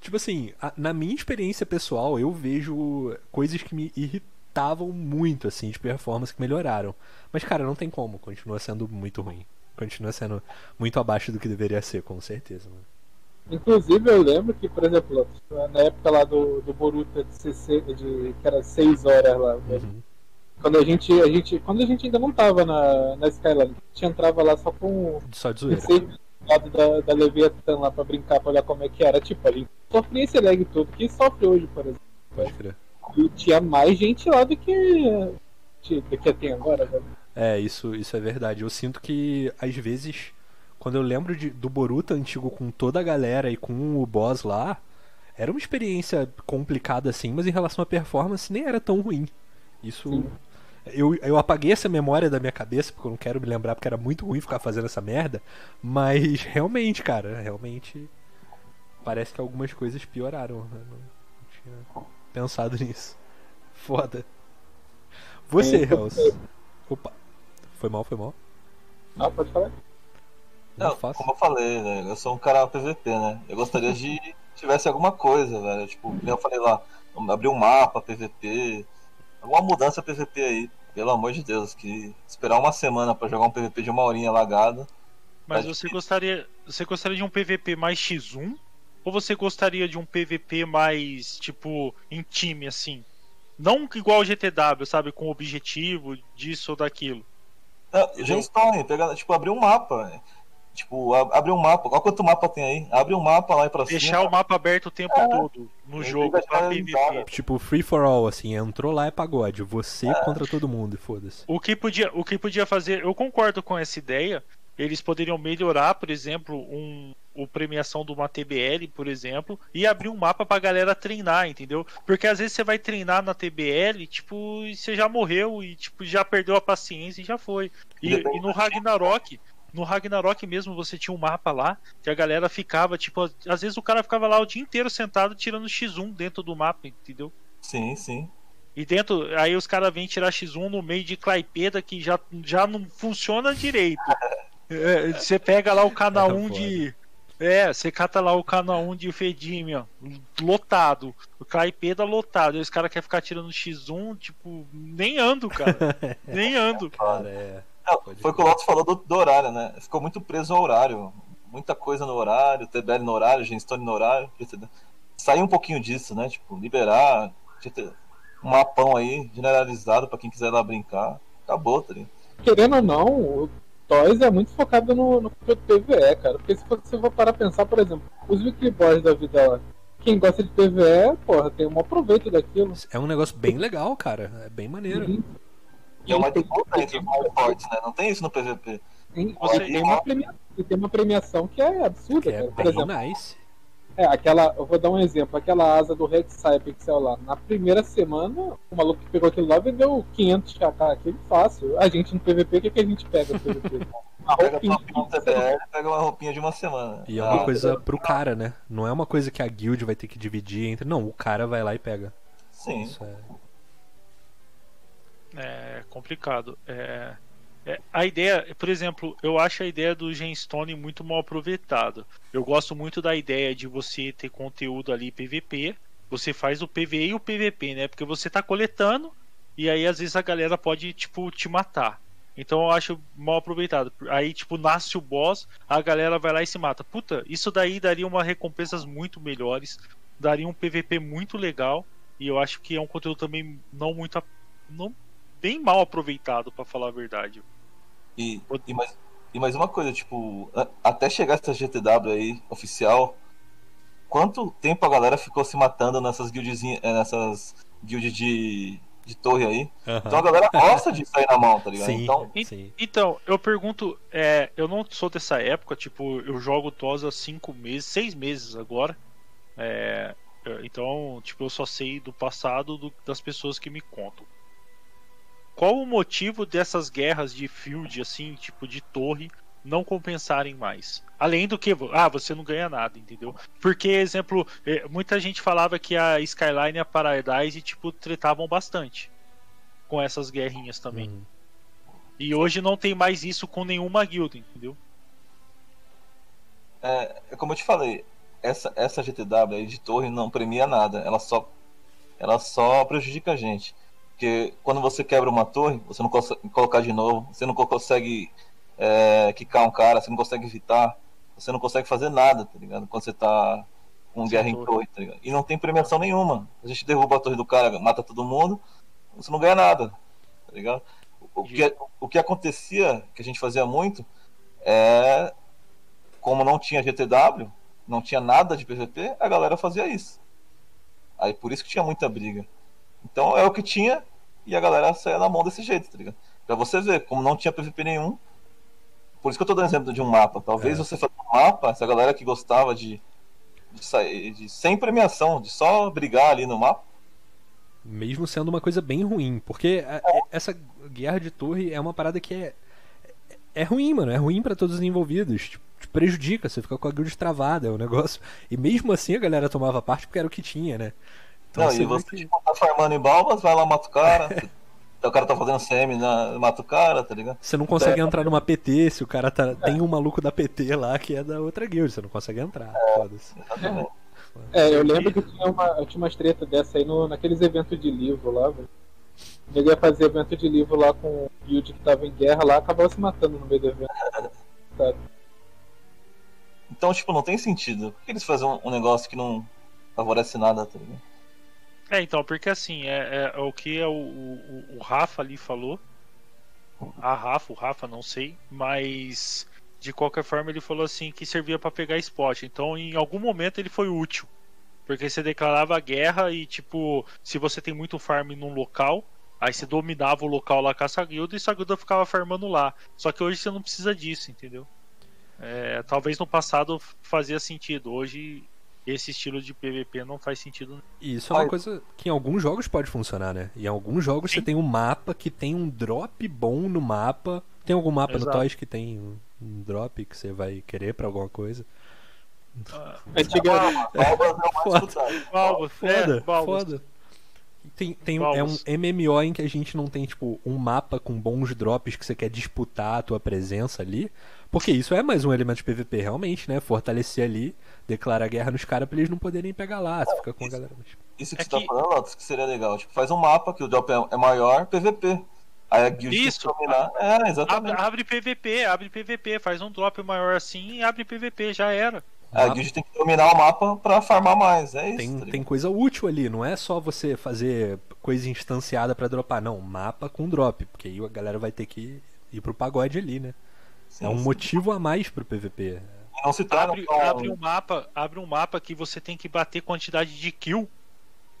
Tipo assim, a- na minha experiência pessoal, eu vejo coisas que me irritavam muito, assim, de performance que melhoraram. Mas, cara, não tem como, continua sendo muito ruim. Continua sendo muito abaixo do que deveria ser, com certeza, mano. Inclusive eu lembro que, por exemplo, na época lá do, do Boruto de, CC, de que era 6 horas lá, né? Uhum. quando a gente, a gente. Quando a gente ainda não tava na, na Skyline, a gente entrava lá só com Só de zoeira. 16 do lado da, da Leviathan lá pra brincar, pra olhar como é que era. Tipo, a gente sofria esse lag todo, que sofre hoje, por exemplo. Pode crer. E tinha mais gente lá do que. Do que tem agora, velho. É, isso, isso é verdade. Eu sinto que, às vezes, quando eu lembro de- do Boruto antigo com toda a galera e com o boss lá, era uma experiência complicada assim, mas em relação à performance nem era tão ruim. Isso. Sim. Eu, eu apaguei essa memória da minha cabeça, porque eu não quero me lembrar, porque era muito ruim ficar fazendo essa merda. Mas realmente, cara, realmente. Parece que algumas coisas pioraram. né? Não, não tinha pensado nisso. Foda. Você, Hells. Opa. Foi mal, foi mal. Ah, pode falar? Não, Não, como eu falei, velho, eu sou um cara PVP, né? Eu gostaria de tivesse alguma coisa, velho. Tipo, como eu falei lá, abrir um mapa PVP, alguma mudança PVP aí, pelo amor de Deus, que esperar uma semana pra jogar um PVP de uma horinha lagada. Mas Tá você difícil. gostaria, você gostaria de um PVP mais X1 ou você gostaria de um PVP mais tipo em time assim? Não igual o GTW, sabe, com objetivo disso ou daquilo. Não, Genstorm, pegar, tipo, abrir um mapa, velho. Tipo, a- abrir um mapa, olha quanto mapa tem aí. Abre um mapa lá e pra Deixar cima. o mapa aberto o tempo É. todo no jogo. Tipo, free for all, assim, entrou lá é pagode. Você contra todo mundo, e foda-se. O que podia, o que podia fazer, eu concordo com essa ideia. Eles poderiam melhorar, por exemplo, um o premiação de uma TBL, por exemplo, e abrir um mapa pra galera treinar, entendeu? Porque às vezes você vai treinar na TBL, tipo, e você já morreu e tipo já perdeu a paciência e já foi. E, e no Ragnarok, no Ragnarok mesmo você tinha um mapa lá que a galera ficava, tipo, às vezes o cara ficava lá o dia inteiro sentado tirando X1 dentro do mapa, entendeu? Sim, sim. E dentro, aí os caras vêm tirar X1 no meio de Claipeda que já, já não funciona direito. É, Você pega lá o canal É 1 foda. de. É, você cata lá o canal 1 de Fedimia, lotado. O Claipeda lotado. E os caras querem ficar tirando X1, tipo, nem ando, cara. nem ando. Cara, é. Foi o que o Lotus falou do, do horário, né? Ficou muito preso ao horário. Muita coisa no horário, TBL no horário, Genstone no horário. entendeu? Sair um pouquinho disso, né? Tipo, liberar, tinha que ter um mapão aí generalizado pra quem quiser ir lá brincar. Acabou, tá ligado? Querendo ou não, o Toys é muito focado no, no PVE, cara. Porque se você for parar a pensar, por exemplo, os Weekly Boys da vida lá, quem gosta de PVE, porra, tem um aproveito daquilo. É um negócio bem legal, cara. É bem maneiro. Uhum. E é uma os mais fortes, né? Não tem isso no PVP. Tem, Você- tem uma premiação, tem uma premiação que é absurda, Que é cara. Por exemplo, nice. é, aquela, eu vou dar um exemplo, aquela asa do Red Pixel lá. Na primeira semana, o maluco que pegou aquilo lá vendeu 500 kk, aquele fácil. A gente no PVP, o que, que a gente pega no PVP? Uma Pega roupinha. só um TBL, pega uma roupinha de uma semana. E é Ah, uma coisa pro cara, né? Não é uma coisa que a guild vai ter que dividir entre. Não, o cara vai lá e pega. Sim. Isso é. É complicado. É, é, a ideia, por exemplo, eu acho a ideia do Genstone muito mal aproveitada. Eu gosto muito da ideia de você ter conteúdo ali PVP. Você faz o PVE e o PVP, né? Porque você tá coletando e aí às vezes a galera pode, tipo, te matar. Então eu acho mal aproveitado. Aí, tipo, nasce o boss, a galera vai lá e se mata. Puta, isso daí daria uma recompensas muito melhores, daria um PVP muito legal. E eu acho que é um conteúdo também não muito. Não, bem mal aproveitado, pra falar a verdade. E, e, mais, e mais uma coisa, tipo, até chegar essa GTW aí, oficial, quanto tempo a galera ficou se matando nessas guildzinhas, eh, nessas guilds de, de torre aí. Aham. Então a galera gosta de sair na mão, tá ligado? Sim, Então, sim. Então, eu pergunto, é, eu não sou dessa época, tipo, eu jogo TOS há cinco meses, seis meses agora. É, então, tipo, eu só sei do passado do- das pessoas que me contam. Qual o motivo dessas guerras de field, assim, tipo, de torre, não compensarem mais? Além do que, ah, você não ganha nada, entendeu? Porque, exemplo, eh, muita gente falava que a Skyline e a Paradise, tipo, tretavam bastante com essas guerrinhas também. Uhum. E hoje não tem mais isso com nenhuma guilda, entendeu? é, é como eu te falei, essa, essa GTW aí de torre não premia nada, ela só, ela só prejudica a gente. Porque quando você quebra uma torre, você não consegue colocar de novo, você não consegue é, quicar um cara, você não consegue evitar, você não consegue fazer nada, tá ligado? Quando você tá com Sem guerra em torre. torre, tá ligado? E não tem premiação nenhuma. A gente derruba a torre do cara, mata todo mundo, você não ganha nada, tá ligado? O que, o que acontecia, que a gente fazia muito, é como não tinha GTW, não tinha nada de PVP, a galera fazia isso. Aí por isso que tinha muita briga. Então é o que tinha e a galera saía na mão desse jeito, tá ligado? Pra você ver, como não tinha PVP nenhum. Por isso que eu tô dando exemplo de um mapa. Talvez É. você faça um mapa, essa galera que gostava de, de sair de sem premiação, de só brigar ali no mapa. Mesmo sendo uma coisa bem ruim, porque a- essa guerra de torre é uma parada que é é ruim, mano, é ruim pra todos os envolvidos, te, te prejudica, você fica com a guild travada, é um negócio. E mesmo assim a galera tomava parte porque era o que tinha, né? Não, você e você tipo, tá farmando em balbas, vai lá, mata o cara. o cara tá fazendo CM, na, mata o cara, tá ligado? Você não consegue entrar numa PT se o cara tá, tem um maluco da PT lá que é da outra guild, você não consegue entrar. Foda-se. Exatamente. É, eu lembro que tinha, uma, tinha umas treta dessa aí no, naqueles eventos de livro lá, velho. Ele ia fazer evento de livro lá com o build que tava em guerra lá, acabou se matando no meio do evento. Então, tipo, não tem sentido. Por que eles fazem um, um negócio que não favorece nada, tá ligado? É, então, porque assim, é, é o que é o, o, o Rafa ali falou. A Rafa, o Rafa, não sei, mas de qualquer forma ele falou assim que servia pra pegar spot. Então, em algum momento ele foi útil. Porque você declarava a guerra e, tipo, se você tem muito farm num local, aí você dominava o local lá com essa guilda e essa guilda ficava farmando lá. Só que hoje você não precisa disso, entendeu? É, talvez no passado fazia sentido. Hoje esse estilo de PVP não faz sentido. E isso é uma coisa que em alguns jogos pode funcionar, né? Em alguns jogos você Sim. tem um mapa que tem um drop bom no mapa. Tem algum mapa no Exato. Toys que tem um, um drop que você vai querer pra alguma coisa? Balbas é o mais Foda. disputado. Balbas, Foda, é, Balbas. foda. Tem, tem, um- é um. MMO em que a gente não tem, tipo, um mapa com bons drops que você quer disputar a tua presença ali. Porque isso é mais um elemento de PVP, realmente, né? Fortalecer ali, declarar guerra nos caras pra eles não poderem pegar lá. Você fica com a galera. Mas... Isso que É você tá que- falando, Lotus, que seria legal. Tipo, faz um mapa que o drop é é maior, PVP. Aí a guild tem que Isso. dominar. É, Abre, exatamente. abre PVP, abre PVP, faz um drop maior assim e abre PVP, já era. É, a guild tem que dominar o mapa pra farmar mais. É isso. Tem, tá tem coisa útil ali, não é só você fazer coisa instanciada pra dropar, não. Mapa com drop, porque aí a galera vai ter que ir pro pagode ali, né? Sim, é um sim. motivo a mais pro PVP. Não se torna Abre, abre um mapa, abre um mapa que você tem que bater quantidade de kill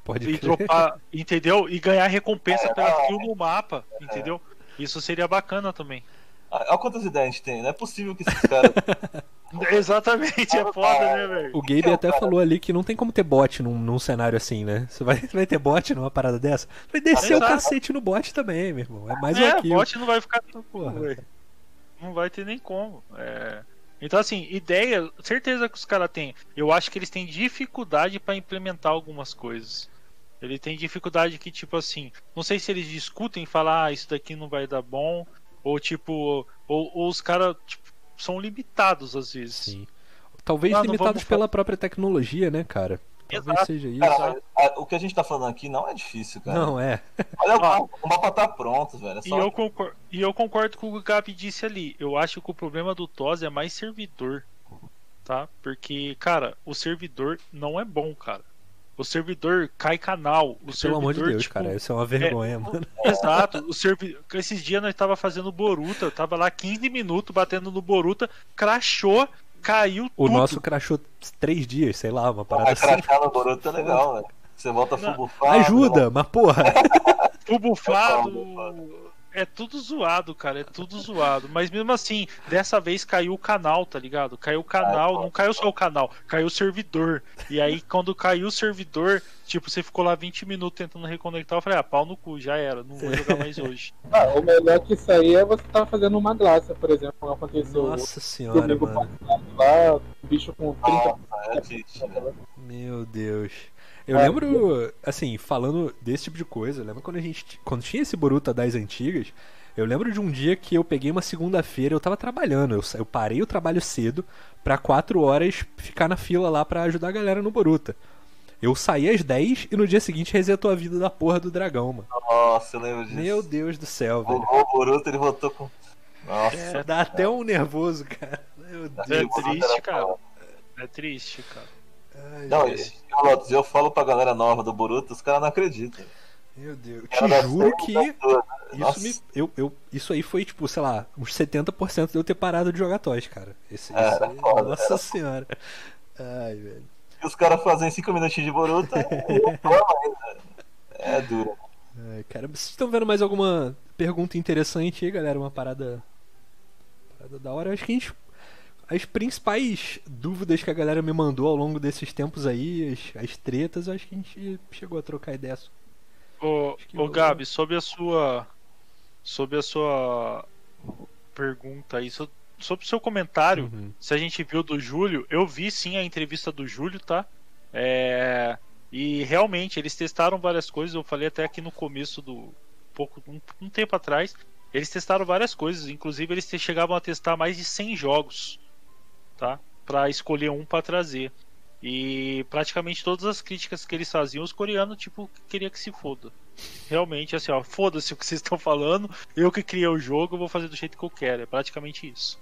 Pode e dropar, entendeu? E ganhar recompensa É, pela kill no mapa, entendeu? Isso seria bacana também. Ah, Olha quantas ideias a gente tem. Não é possível que esses caras. Exatamente, é foda, né, velho? O Gabe até falou ali que não tem como ter bot num, num cenário assim, né? Você vai, vai ter bot numa parada dessa? Vai descer o Exato. cacete no bot também, meu irmão. É mais um é, kill. bot não vai ficar Porra. Não vai ter nem como. É. Então, assim, ideia, certeza que os caras têm. Eu acho que eles têm dificuldade pra implementar algumas coisas. Ele tem dificuldade que, tipo assim, não sei se eles discutem falar, ah, isso daqui não vai dar bom, ou tipo, ou, ou os caras tipo, são limitados às vezes. Sim. Talvez Ah, limitados pela própria tecnologia, né, cara? Talvez Exato. seja isso. Cara, ah, o que a gente tá falando aqui não é difícil, cara. Não, é. Olha, o mapa, o mapa tá pronto, velho. É E eu, concordo, e eu concordo com o que o Gabi disse ali. Eu acho que o problema do TOS é mais servidor. Tá? Porque, cara, o servidor não é bom, cara. O servidor cai canal. O Pelo servidor, amor de Deus, tipo, cara. Isso é uma vergonha, mano. Exato. O servi... Esses dias nós tava fazendo Boruta. Eu tava lá 15 minutos batendo no Boruta. Crashou, caiu O tudo. nosso crashou três dias, sei lá, uma parada Vai assim. crachar no Boruto é legal, velho. Você volta buffado. Ajuda, mas porra. O bufado. bufado. É tudo zoado, cara. É tudo zoado. Mas mesmo assim, dessa vez caiu o canal, tá ligado? Caiu o canal, não caiu só o canal, caiu o servidor. E aí, quando caiu o servidor, tipo, você ficou lá 20 minutos tentando reconectar. Eu falei, ah, pau no cu, já era, não vou jogar mais hoje. Ah, o melhor que isso aí é você estar fazendo uma glaça, por exemplo, como aconteceu Nossa senhora, domingo mano. passado lá, o bicho com 30 Nossa, é triste, né? Meu Deus. Eu É, lembro, assim, falando desse tipo de coisa, eu lembro quando a gente. Quando tinha esse Boruto das antigas, eu lembro de um dia que eu peguei uma segunda-feira, eu tava trabalhando, eu, eu parei o trabalho cedo pra 4 horas ficar na fila lá pra ajudar a galera no Boruto. Eu saí às 10 e no dia seguinte resetou a vida da porra do dragão, mano. Nossa, eu lembro disso. Meu Deus do céu, velho. O, o Boruto ele voltou com. Nossa, É, Dá até um nervoso, cara. Meu Deus. É triste, cara. É triste, cara. Ai, Não, Lotus, eu falo pra galera nova do Boruto, os caras não acreditam. Meu Deus. Caras Te juro que. Isso, Nossa. me, eu, eu, isso aí foi, tipo, sei lá, uns 70% de eu ter parado de jogar toys, cara. Esse, É, esse- era foda, nossa era senhora. Ai, velho. E os caras fazem 5 minutinhos de Boruto, eu. É duro. Ai, cara, vocês estão vendo mais alguma pergunta interessante aí, galera? Uma parada. Parada da hora. Acho que a gente. As principais dúvidas que a galera me mandou ao longo desses tempos aí, as, as tretas, eu acho que a gente chegou a trocar ideia. Ô, ô Gabi, sobre a sua. Sobre a sua pergunta aí, so- sobre o seu comentário, Uhum. se a gente viu do Júlio, eu vi sim a entrevista do Júlio, tá? É, E realmente, eles testaram várias coisas, eu falei até aqui no começo do. Pouco, um, um tempo atrás. Eles testaram várias coisas, inclusive eles chegavam a testar mais de 100 jogos, tá? Pra escolher um pra trazer. E praticamente todas as críticas que eles faziam, os coreanos, tipo, queria que se foda. Realmente, assim, ó, foda-se o que vocês estão falando, eu que criei o jogo, eu vou fazer do jeito que eu quero. É praticamente isso.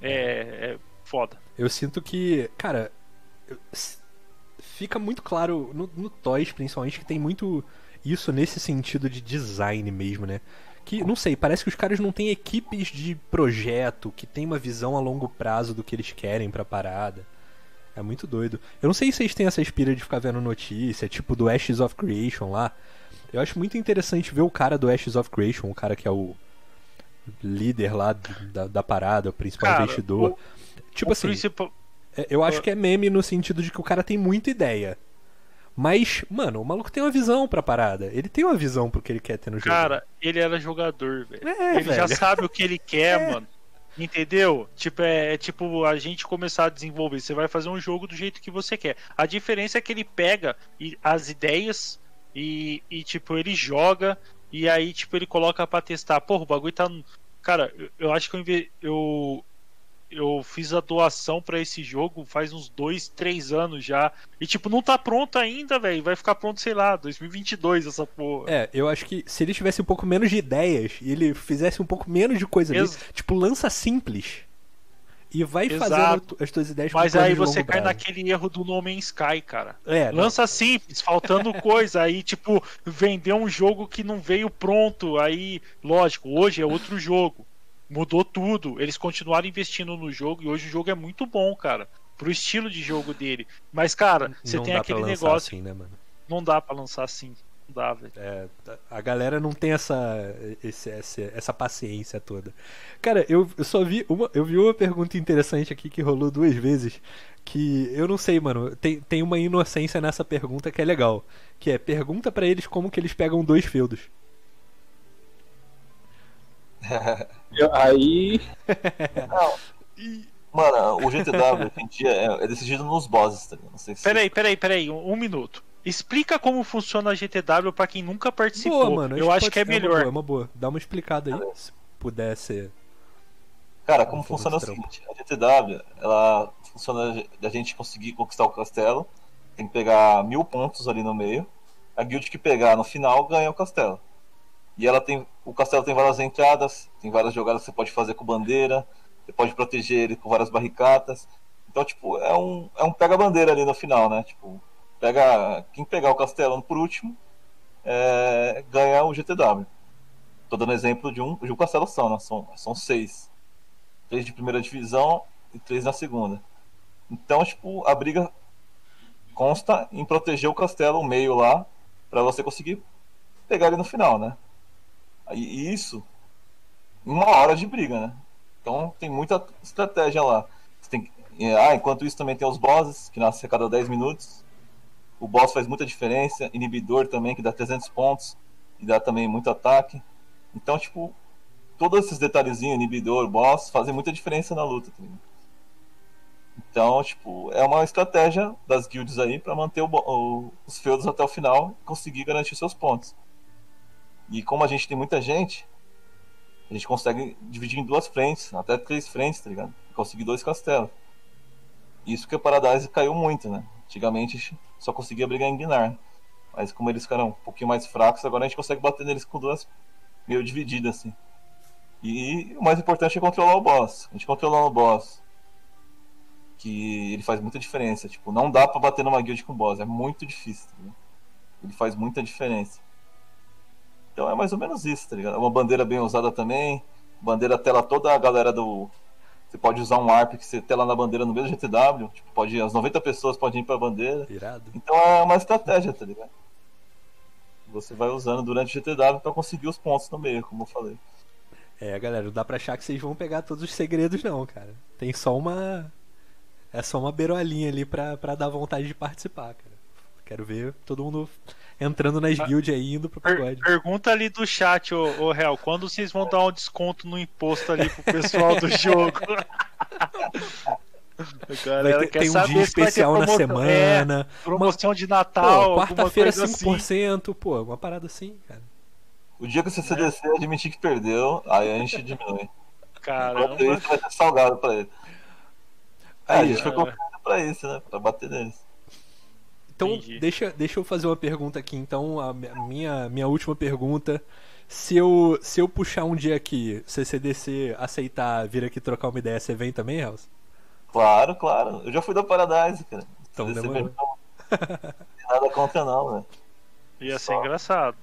É, é foda. Eu sinto que, cara, fica muito claro no, no Toys, principalmente, que tem muito isso nesse sentido de design mesmo, né? Que, não sei, parece que os caras não têm equipes de projeto que tem uma visão a longo prazo do que eles querem pra parada. É muito doido. Eu não sei se vocês têm essa inspira de ficar vendo notícia, tipo do Ashes of Creation lá. Eu acho muito interessante ver o cara do Ashes of Creation, o cara que é o líder lá da, da parada, o principal Cara, investidor. tipo o assim, principal- é, Eu acho que é meme no sentido de que o cara tem muita ideia. Mas, mano, o maluco tem uma visão pra parada. Ele tem uma visão pro que ele quer ter no jogo. Cara, ele era jogador, velho. É, ele já velho. sabe o que ele quer, É. mano. Entendeu? Tipo, é, é tipo a gente começar a desenvolver. Você vai fazer um jogo do jeito que você quer. A diferença é que ele pega as ideias e, e, tipo, ele joga e aí, tipo, ele coloca pra testar. Porra, o bagulho tá. Cara, eu, acho que eu, eu, eu fiz a doação pra esse jogo faz uns dois, três anos já. E, tipo, não tá pronto ainda, velho. Vai ficar pronto, sei lá, 2022 essa porra. É, eu acho que se ele tivesse um pouco menos de ideias e ele fizesse um pouco menos de coisa ali, Ex- tipo, lança simples. E vai Exato. fazendo as tuas ideias Mas aí você cai prazo. naquele erro do No Man's Sky, cara. É, Lança simples, faltando coisa. Aí, tipo, vender um jogo que não veio pronto. Aí, lógico, hoje é outro jogo. Mudou tudo. Eles continuaram investindo no jogo e hoje o jogo é muito bom, cara. Pro estilo de jogo dele. Mas, cara, você não tem dá aquele negócio. assim, né, mano? Não dá pra lançar assim. Não dá, velho. É, a galera não tem essa, esse- esse- essa paciência toda. Cara, eu, eu só vi uma, eu vi uma pergunta interessante aqui que rolou duas vezes. Que eu não sei, mano. Tem, tem uma inocência nessa pergunta que é legal. Que é pergunta pra eles como que eles pegam dois feudos. Aí. Não. Mano, o GTW hoje em dia é, é decidido nos bosses, tá ligado? Não sei se. Peraí, peraí, peraí. Um, um minuto. Explica como funciona a GTW pra quem nunca participou. Boa, mano. Eu acho que é ser uma melhor. boa, É uma boa. Dá uma explicada aí, se puder ser. Cara, como Um funciona é o seguinte: a GTW, ela funciona da gente conseguir conquistar o castelo. Tem que pegar mil pontos ali no meio. A guild que pegar no final ganha o castelo. E ela tem. O castelo tem várias entradas, tem várias jogadas que você pode fazer com bandeira. Você pode proteger ele com várias barricadas. Então, tipo, é um, é um pega-bandeira ali no final, né? Tipo, pega. Quem pegar o castelo por último é, ganha o GTW. Tô dando exemplo de um, de um castelo só, né? São, são seis. Três de primeira divisão e três na segunda. Então, tipo, a briga consta em proteger o castelo, o meio lá, pra você conseguir pegar ele no final, né? E isso, uma hora de briga, né? Então tem muita estratégia lá. Que- Ah, enquanto isso também tem os bosses, que nascem a cada 10 minutos. O boss faz muita diferença. Inibidor também, que dá 300 pontos. E dá também muito ataque. Então, tipo, todos esses detalhezinhos, inibidor, boss, fazem muita diferença na luta. Tá? Então, tipo, é uma estratégia das guilds aí pra manter o o- os feudos até o final e conseguir garantir seus pontos. E como a gente tem muita gente, a gente consegue dividir em duas frentes, até três frentes, tá ligado? Conseguir dois castelos. Isso que a Paradise caiu muito, né? Antigamente só conseguia brigar em Gnar. Mas como eles ficaram um pouquinho mais fracos, agora a gente consegue bater neles com duas meio divididas, assim. E o mais importante é controlar o boss. A gente controlando o boss, que ele faz muita diferença. Tipo, não dá pra bater numa guild com boss, é muito difícil. tá? Ele faz muita diferença. Então é mais ou menos isso, tá ligado? É uma bandeira bem usada também. Bandeira tela toda a galera do. Você pode usar um ARP que você tela na bandeira no mesmo GTW. Tipo, pode ir, as 90 pessoas podem ir pra bandeira. Irado. Então é uma estratégia, tá ligado? Você vai usando durante o GTW pra conseguir os pontos no meio, como eu falei. É, galera, não dá pra achar que vocês vão pegar todos os segredos, não, cara. Tem só uma. É só uma beirolinha ali pra, pra dar vontade de participar, cara. Quero ver todo mundo entrando nas guilds aí e indo pro Per- pagode. pergunta ali do chat, ô, ô Real, quando vocês vão dar um desconto no imposto ali pro pessoal do jogo? A Vai galera ter, quer tem um saber dia especial na promoção- é, semana. promoção de Natal, quarta-feira coisa assim. 5%, pô, uma parada assim, cara. O dia que o CCDC admitir que perdeu, aí a gente diminui. Caramba. Isso, vai ser salgado pra ele. É, a Aí, gente foi é. comprando pra isso, né? Pra bater neles. Então, Entendi. deixa, deixa eu fazer uma pergunta aqui. Então, a mi- a minha, minha última pergunta. Se eu, se eu puxar um dia aqui, CCDC aceitar vir aqui trocar uma ideia, você vem também, House? Claro, claro. Eu já fui da Paradise, cara. Então demorou. Não tem nada contra não, velho. Ia ser engraçado.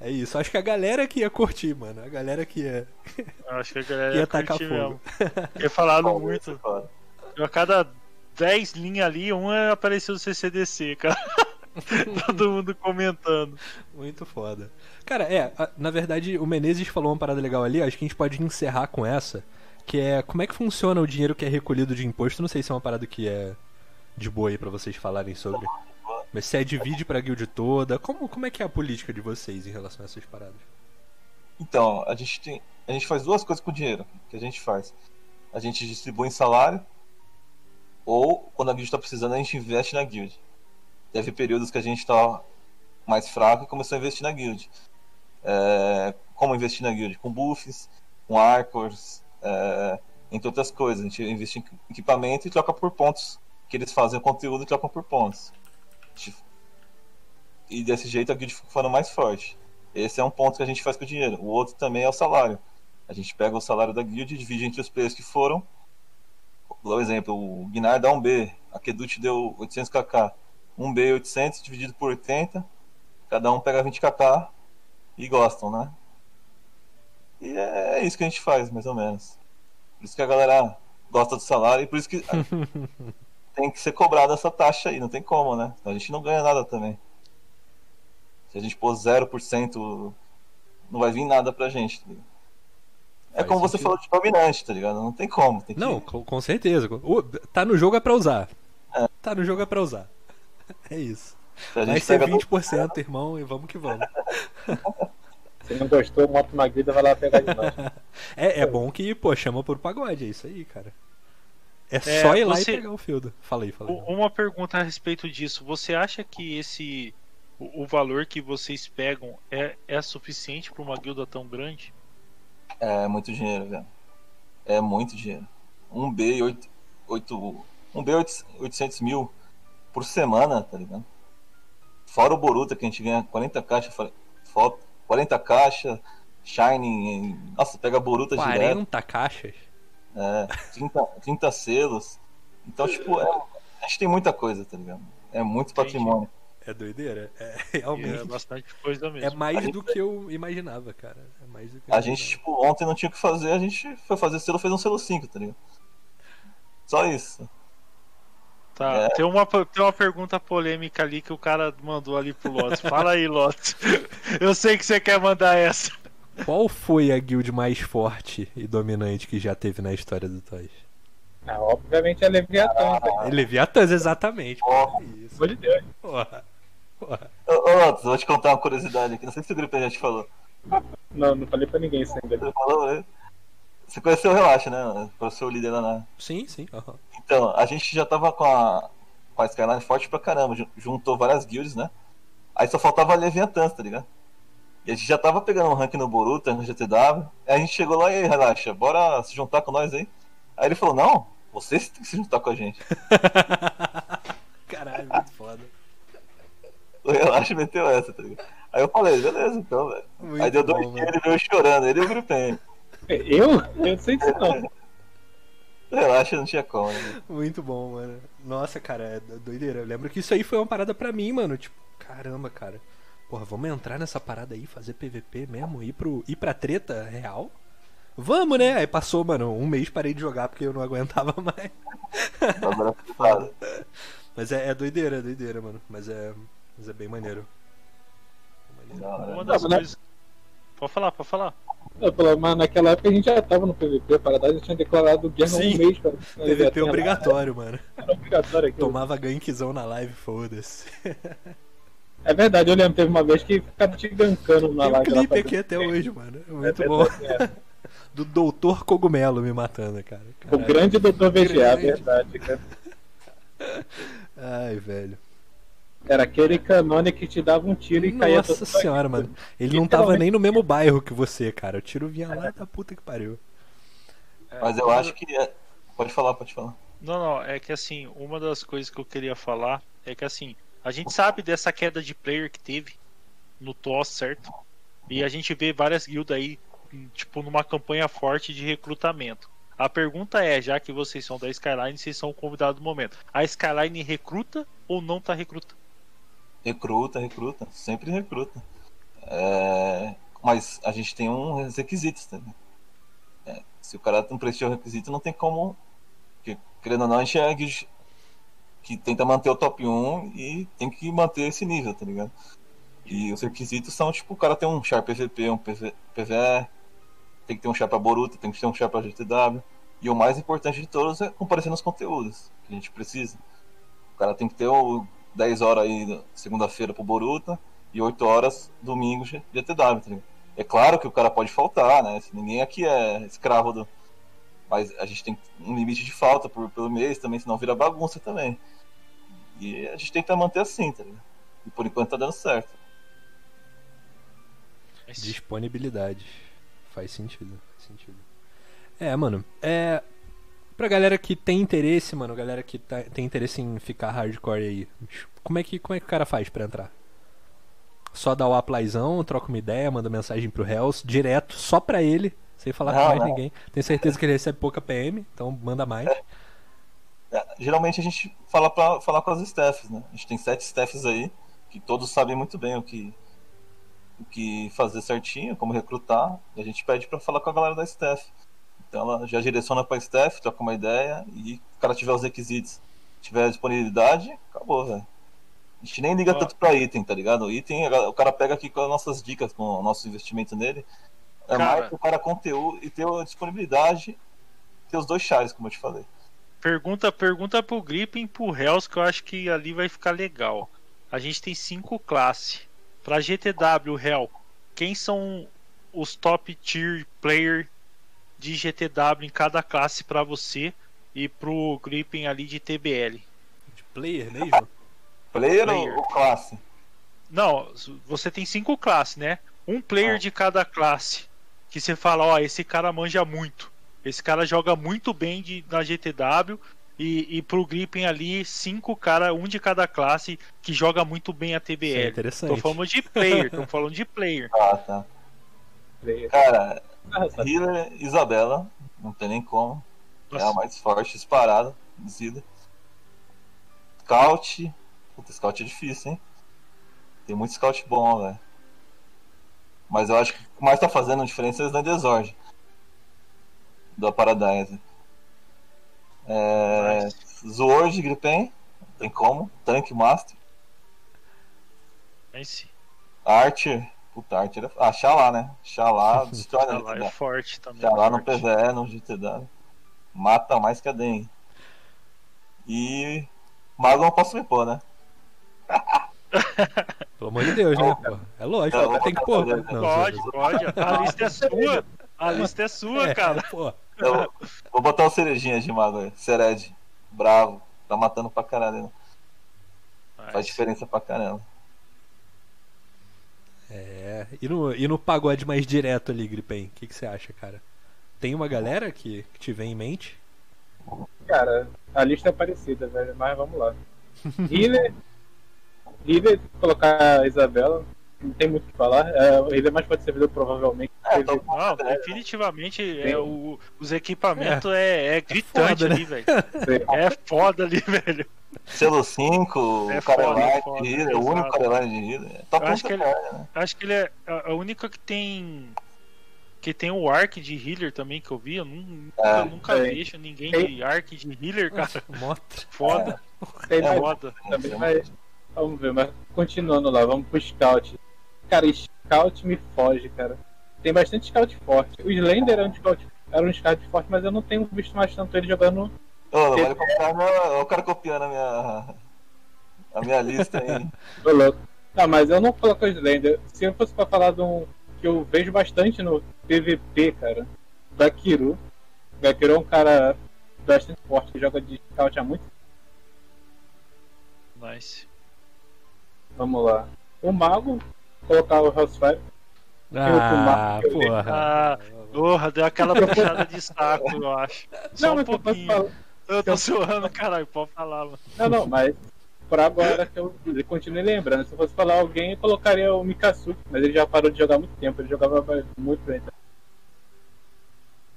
É isso. Acho que a galera que ia curtir, mano. A galera que ia, Eu Acho que a galera ia ia tacar fogo. mesmo. Ia falaram Bom, muito. claro. A cada 10 linhas ali, uma apareceu do CCDC, cara. Todo mundo comentando. Muito foda. Cara, é, na verdade, o Menezes falou uma parada legal ali, acho que a gente pode encerrar com essa, que é como é que funciona o dinheiro que é recolhido de imposto. Não sei se é uma parada que é de boa aí pra vocês falarem sobre. Mas se é divide pra guild toda, como, como é que é a política de vocês em relação a essas paradas? Então, a gente tem. A gente faz duas coisas com o dinheiro que a gente faz. A gente distribui em salário, ou quando a guild está precisando, a gente investe na guild. Teve períodos que a gente tá mais fraco e começou a investir na guild. É, como investir na guild? Com buffs, com arcors, é, entre outras coisas. A gente investe em equipamento e troca por pontos. Que eles fazem o conteúdo e trocam por pontos. E desse jeito a guild fica mais forte. Esse é um ponto que a gente faz com o dinheiro. O outro também é o salário. A gente pega o salário da guild e divide entre os players que foram. Vou dar um exemplo, o Gnar dá um B, a Kedut deu 800kk. Um B 800 dividido por 80, cada um pega 20kk e gostam, né? E é isso que a gente faz, mais ou menos. Por isso que a galera gosta do salário e por isso que tem que ser cobrada essa taxa aí, não tem como, né? A gente não ganha nada também. Se a gente pôr 0%, não vai vir nada pra gente. Tá? É Faz como você falou de dominante, tá ligado? Não tem como. Tem que... Não, com, com certeza. O- tá no jogo é pra usar. É. Tá no jogo é pra usar. É isso. Vai ser pega do- 20%, irmão, e vamos que vamos. Se não gostou, monta uma grida vai lá pegar de novo. É, é bom que, pô, chama por pagode, é isso aí, cara. É, É, só ir lá você- e pegar o field. Aí. U- Uma pergunta a respeito disso. Você acha que esse o, o valor que vocês pegam é, é suficiente para uma guilda tão grande? É muito dinheiro, velho. É muito dinheiro. Um B, 8, 8, um B 800 mil por semana, tá ligado? Fora o Boruta, que a gente ganha 40 caixas, fora- fora- 40 caixas, Shining, nossa, pega Boruta direto, 40 caixas? é, 30, 30 selos. Então, tipo, é- a gente tem muita coisa, tá ligado? É muito Entendi. patrimônio. É doideira. É, E realmente. é bastante coisa É mesmo. mais A gente- do que eu imaginava, cara. É mais do que A gente, tipo, ontem não tinha o que fazer, a gente foi fazer selo, fez um selo 5, tá ligado? Só isso. Tá, É. tem, uma, tem uma pergunta polêmica ali que o cara mandou ali pro Lotus. Fala aí, Lotus. Eu sei que você quer mandar essa. Qual foi a guild mais forte e dominante que já teve na história do Toys? Ah, obviamente é Leviatã. Ah. É Leviatãs, exatamente. Ó. Isso. Pelo de Deus. Porra. Porra. Ô, ô, Otis, vou te contar uma curiosidade aqui. Não sei se o Gripe já te falou. Não, não falei pra ninguém isso ainda. Você falou, né? Você conheceu o Relaxa, né? O líder lá na. Sim, sim. aham. Então, a gente já tava com a, com a Skyline forte pra caramba. jun- Juntou várias guilds, né? Aí só faltava a Leviatã, tá ligado? E a gente já tava pegando um rank no Boruto, no GTW. Aí a gente chegou lá e aí, relaxa, bora se juntar com nós aí. Aí ele falou, não, vocês têm que se juntar com a gente. Caralho, muito foda. O relaxa meteu essa, tá ligado? Aí eu falei, beleza, então, velho. Muito Aí deu bom, dois dias, ele veio chorando, ele e o Gripen. Eu? Eu não sei disso não. Relaxa, não tinha como, né? Muito bom, mano. Nossa, cara, é do- doideira. Eu lembro que isso aí foi uma parada pra mim, mano. Tipo, caramba, cara. Porra, vamos entrar nessa parada aí, fazer PVP mesmo? Ir, pro, ir pra treta real? Vamos, né? Aí passou, mano, um mês parei de jogar porque eu não aguentava mais. Foda. Mas é, é doideira, é doideira, mano. Mas é, mas é bem maneiro. Uma das Não, coisas. Pode falar, pode falar. Não, Mas naquela época a gente já tava no PVP, a parada já tinha declarado guerra Sim. um mês. Cara. PVP obrigatório, mano. Era obrigatório aqui. Tomava gankzão na live, foda-se. É verdade, eu lembro, teve uma vez que ficaram te gankando na Tem um live. lá clipe pra- aqui até hoje, mano. É É muito verdade, bom. é. Do Doutor Cogumelo me matando, cara. O Caralho. grande Dr. VGA, é Grande. verdade, cara. Ai, velho. Era aquele canone que te dava um tiro e caía Nossa senhora, mano. Ele não tava nem no mesmo bairro que você, cara. O tiro vinha lá da puta que pariu. Mas eu acho que. É... Pode falar, pode falar. Não, não, é que assim, uma das coisas que eu queria falar é que assim, a gente sabe dessa queda de player que teve no TOS, certo? E a gente vê várias guildas aí, tipo, numa campanha forte de recrutamento. A pergunta é, já que vocês são da Skyline, vocês são o convidado do momento. A Skyline recruta ou não tá recrutando? Recruta, recruta. Sempre recruta. É, Mas a gente tem uns requisitos também. É, Se o cara não preencheu o requisito, não tem como. Porque, querendo ou não, a gente é guild que tenta manter o top 1 e tem que manter esse nível, tá ligado? E os requisitos são, tipo, o cara tem um char PVP, um PV, PVE, tem que ter um char pra Boruto, tem que ter um char pra GTW. E o mais importante de todos é comparecer nos conteúdos que a gente precisa. O cara tem que ter o 10 horas aí segunda-feira pro Boruto e 8 horas domingo GTW, tá? É claro que o cara pode faltar, né? Ninguém aqui é escravo do. Mas a gente tem um limite de falta por, pelo mês também, senão vira bagunça também. E a gente que manter assim, tá ligado? E por enquanto tá dando certo. Disponibilidade. Faz sentido, faz sentido. É, mano, é. Pra galera que tem interesse, mano, galera que tá- tem interesse em ficar hardcore aí, como é, que, como é que o cara faz pra entrar? Só dá o applyzão, troca uma ideia, manda mensagem pro Hells, direto, só pra ele, sem falar com Não, mais não. ninguém. Tenho certeza que ele recebe pouca PM, então manda mais. É, geralmente a gente fala pra falar com as staffs, né? A gente tem sete staffs aí, que todos sabem muito bem o que, o que fazer certinho, como recrutar, e a gente pede pra falar com a galera da staff. Então ela já direciona pra staff, troca uma ideia, e se o cara tiver os requisitos, tiver disponibilidade, acabou, velho. A gente nem liga Ó. tanto pra item, tá ligado? O item, a o cara pega aqui com as nossas dicas, com o nosso investimento nele. É Cara. mais pro cara conteúdo e ter a disponibilidade, ter os dois chaves, como eu te falei. Pergunta, pergunta pro Gripping e pro Hells, que eu acho que ali vai ficar legal. A gente tem cinco classes. Pra GTW, Hell, quem são os top tier player de GTW em cada classe pra você e pro Gripping ali de TBL? De player mesmo? Player, Player. ou- classe? Não, você tem cinco classes, né? Um player Ah. de cada classe. Que você fala, ó, esse cara manja muito. Esse cara joga muito bem de, na GTW. E, e pro Gripen ali, cinco cara, um de cada classe, que joga muito bem a Isso é TBL. interessante. Tô falando de player, tô falando de player. Ah, tá. player. Cara? Healer, Isabela, não tem nem como. É a Nossa, mais forte, disparada, dizida. Scout. Puta, Scout é difícil, hein? Tem muito Scout bom, velho. Mas eu acho que o que mais tá fazendo diferença é o Desord. Do Paradise. É. Nice. Zword, Gripen, tem como. Tank Master. Sim. Archer, Puta, Archer é... Ah, Xalá, né? Xalá destrói na é forte também. Xalá no forte. PVE, no GTW. Mata mais que a Den. E. Mago eu não posso me pôr, né? Pelo amor de Deus, né? Pô, é lógico, Não, tem que pôr. não, Não, Pode, beleza. pode. A lista é sua. A lista é sua, É, cara. pô. Eu vou botar o cerejinha de mago aí. Sered. Bravo. Tá matando pra caralho. Né? Faz diferença pra caramba. É. E no, e no pagode mais direto ali, Gripen, o que, que você acha, cara? Tem uma galera que, que te vem em mente? Cara, a lista é parecida, velho, mas vamos lá. Healer. Healer, colocar a Isabela. Não tem muito o que falar. É, o Healer mais pode servir provavelmente. É, tô- Não, É. definitivamente é, o- os equipamentos é, é gritante foda, né? ali, velho. É foda ali, velho. Selo 5, É Caroline foda, de healer, o único exato. Caroline de healer. Top Eu acho 1 que ele- né? Acho que ele é a única que tem. Que tem o arc de healer também que eu vi. Eu nun- É, nunca, nunca tem. vejo ninguém Tem. de arc de healer, cara. Foda, Tem mais foda. também, mas vamos ver, mas continuando lá, vamos pro Scout. Cara, Scout me foge, cara. Tem bastante Scout forte. O Slender era um Scout, era um Scout forte, mas eu não tenho visto mais tanto ele jogando. Ô, não vale copiar minha... O cara copiando a minha. A minha lista aí. Tô louco. Não, mas eu não coloco o Slender. Se eu fosse pra falar de um que eu vejo bastante no PVP, cara, Gakiru. Gakiru é um cara bastante forte que joga de Scout há muito Nice. Vamos lá. O Mago, colocar o Hellsfire. Ah, eu porra. Ah, porra, deu aquela puxada de saco, eu acho. Só um mas eu posso pouquinho. Eu tô suando, caralho, pode falar, mano. Não, não, mas por agora que eu continue lembrando. Se eu fosse falar alguém, eu colocaria o Mikasuki, mas ele já parou de jogar há muito tempo, ele jogava muito bem. tá?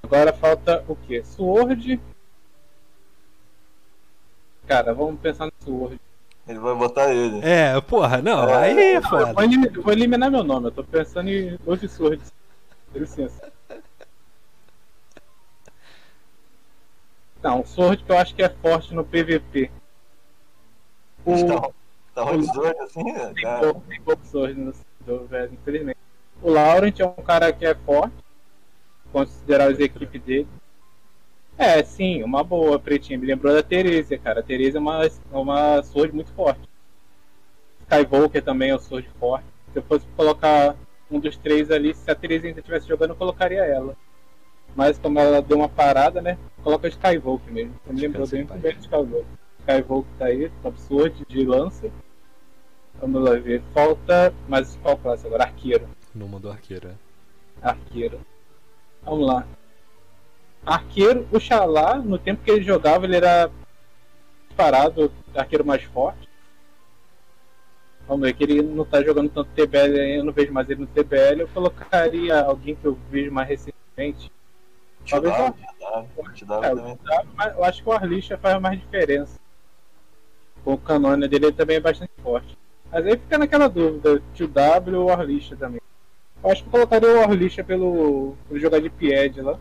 Agora falta o que? Sword. Cara, vamos pensar no Sword. Ele vai botar ele. É, porra, não, É. aí é Eu foda. vou, eliminar, eu vou eliminar meu nome, eu tô pensando em outros Swords. Dá licença. Não, o Sword que eu acho que é forte no PVP. O... Tá, tá ruim de dor assim, né? Tem cara? pouco, tem pouco Sword no do velho, infelizmente. O Laurent é um cara que é forte, considerar as equipes dele. É, sim, uma boa, pretinha. Me lembrou da Teresa, cara. A Teresa é uma, uma Sword muito forte. Skywalker também é um Sword forte. Se eu fosse colocar um dos três ali, se a Teresa ainda estivesse jogando, eu colocaria ela. Mas como ela deu uma parada, né? Coloca o Skywalker mesmo. Você me lembrou bem, do Skywalker. Skywalker tá aí, top Sword de lança. Vamos lá ver. Falta. Mas qual classe agora? Arqueiro. Não mandou arqueiro, é. Arqueiro. Vamos lá. Arqueiro, o Xalá, no tempo que ele jogava, ele era disparado, arqueiro mais forte. Vamos ver que ele não tá jogando tanto TBL eu não vejo mais ele no TBL. Eu colocaria alguém que eu vejo mais recentemente. Talvez. TW, TW É, eu acho que o Arlixa faz mais diferença. O canônia dele ele também é bastante forte. Mas aí fica naquela dúvida, TW ou Arlixa também. Eu acho que eu colocaria o Arlixa pelo, pelo jogar de Pied lá.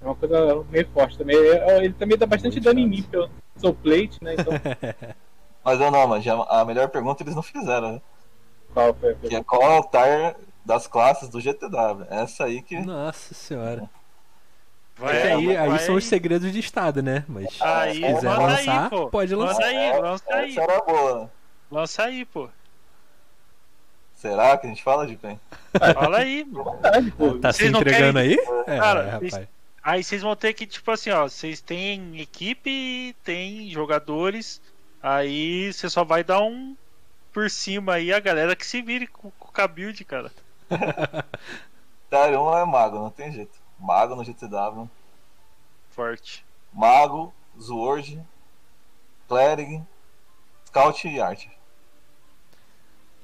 É uma coisa meio forte também. Ele, ele também dá bastante Muito dano em mim, pelo sou plate, né? Então, Mas eu não, mas a melhor pergunta eles não fizeram, né? qual foi a Que pergunta? é qual é o altar das classes do GTW. Essa aí que. Nossa senhora. Vai, É aí, aí vai são os segredos de estado, né? Mas Aí, se quiser lançar, aí, pô. pode lançar. aí, lança aí. Essa era boa. Lança aí, pô. Será que a gente fala de quem? Fala aí, mano. Pô. Tá se Vocês não entregando querem- aí? É, Cara, rapaz. Aí vocês vão ter que, tipo assim, ó, vocês têm equipe, tem jogadores, aí você só vai dar um por cima aí, a galera que se vire com, com a build, cara. Um é mago, não tem jeito. Mago no GTW. Forte. Mago, Sword, Cleric, Scout e Art.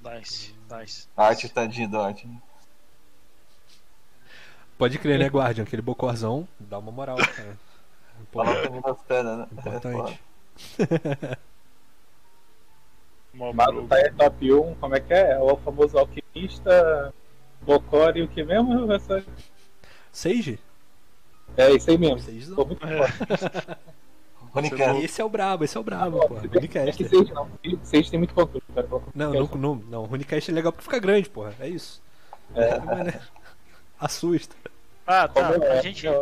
Nice, nice. Art tadinho do Art. Pode crer, né, Guardian? Aquele bocorzão dá uma moral, cara. Né? importante. O Mago tá aí top 1, como é que é? É o famoso alquimista, Bocor e o que mesmo? Essa... Sage? É isso aí mesmo. Sage Tô não. muito É. Esse é o brabo, esse é o brabo, pô. É que Runicast. Sage não. Sage tem muito controle, cara. Não, não, não, não. Runicast é legal porque fica grande, porra. É isso. Né, Assusta. Ah, tá. Como é? A gente, a-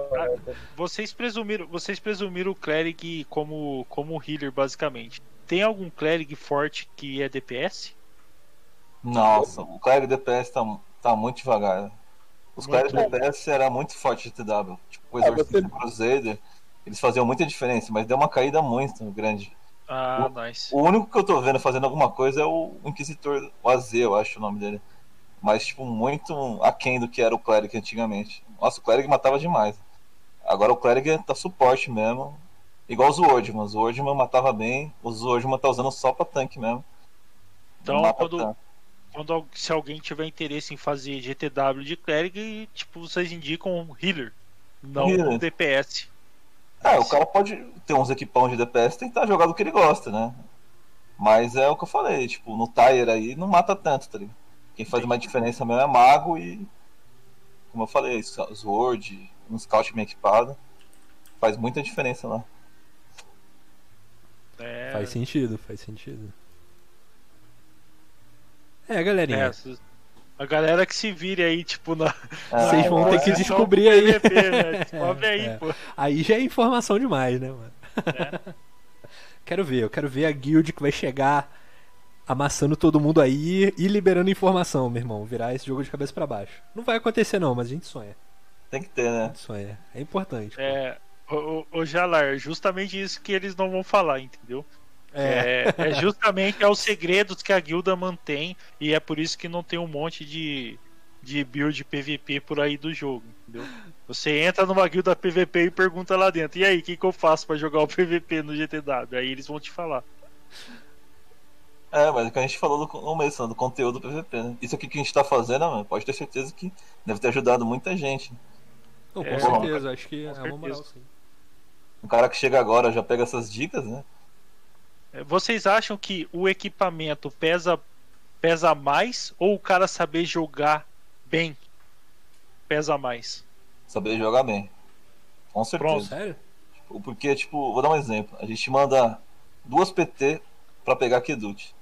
vocês presumiram, vocês presumiram o cleric como como healer basicamente. Tem algum cleric forte que é DPS? Nossa, o clérigo DPS tá, tá muito devagar. Os Muito. clérigos DPS era muito forte de TW. Tipo, o Ah, Exorcista você- e o Crusader, eles faziam muita diferença, mas deu uma caída muito grande. Ah, nice. O único que eu tô vendo fazendo alguma coisa é o Inquisitor, o AZ, eu acho o nome dele. Mas, tipo, muito aquém do que era o clérigo antigamente. Nossa, o clérigo matava demais. Agora o clérigo tá suporte mesmo. Igual os Wordman. Os Wordman matava bem, os Wordman tá usando só pra tanque mesmo. Então, quando-. Quando se alguém tiver interesse em fazer GTW de cleric, tipo, vocês indicam um healer, não Healer. um DPS. É, o cara pode ter uns equipão de DPS e tentar jogar do que ele gosta, né? Mas é o que eu falei, tipo, no Tire aí não mata tanto, tá ligado? Quem faz uma diferença mesmo é mago e. Como eu falei, Sword, um scout bem equipado. Faz muita diferença lá. É, Faz sentido, faz sentido. É, galerinha. é, a galera que se vire aí, tipo, na. É, Vocês vão ter que descobrir aí. PVP, né? Descobre aí, É. pô. Aí já é informação demais, né, mano? quero ver, eu quero ver a guild que vai chegar amassando todo mundo aí e liberando informação, meu irmão. Virar esse jogo de cabeça pra baixo. Não vai acontecer não, mas a gente sonha. Tem que ter, A né? gente sonha. É importante. pô. É, o, o, o Jalar, justamente isso que eles não vão falar, entendeu? É. É, é justamente é os segredos que a guilda mantém e é por isso que não tem um monte de, de build PVP por aí do jogo, entendeu? Você entra numa guilda PVP e pergunta lá dentro, e aí, o que, que eu faço pra jogar o PVP no GTW? Aí eles vão te falar. É, mas é o que a gente falou no começo, né, do conteúdo do PVP, né? Isso aqui que a gente tá fazendo, mano, pode ter certeza que deve ter ajudado muita gente. Não, com É, certeza, acho que é uma moral, sim. Um cara que chega agora já pega essas dicas, né? Vocês acham que o equipamento pesa, pesa mais ou o cara saber jogar bem pesa mais? Saber jogar bem. Com certeza. Pronto. Sério? Porque, tipo, vou dar um exemplo. A gente manda duas PT pra pegar Kedut.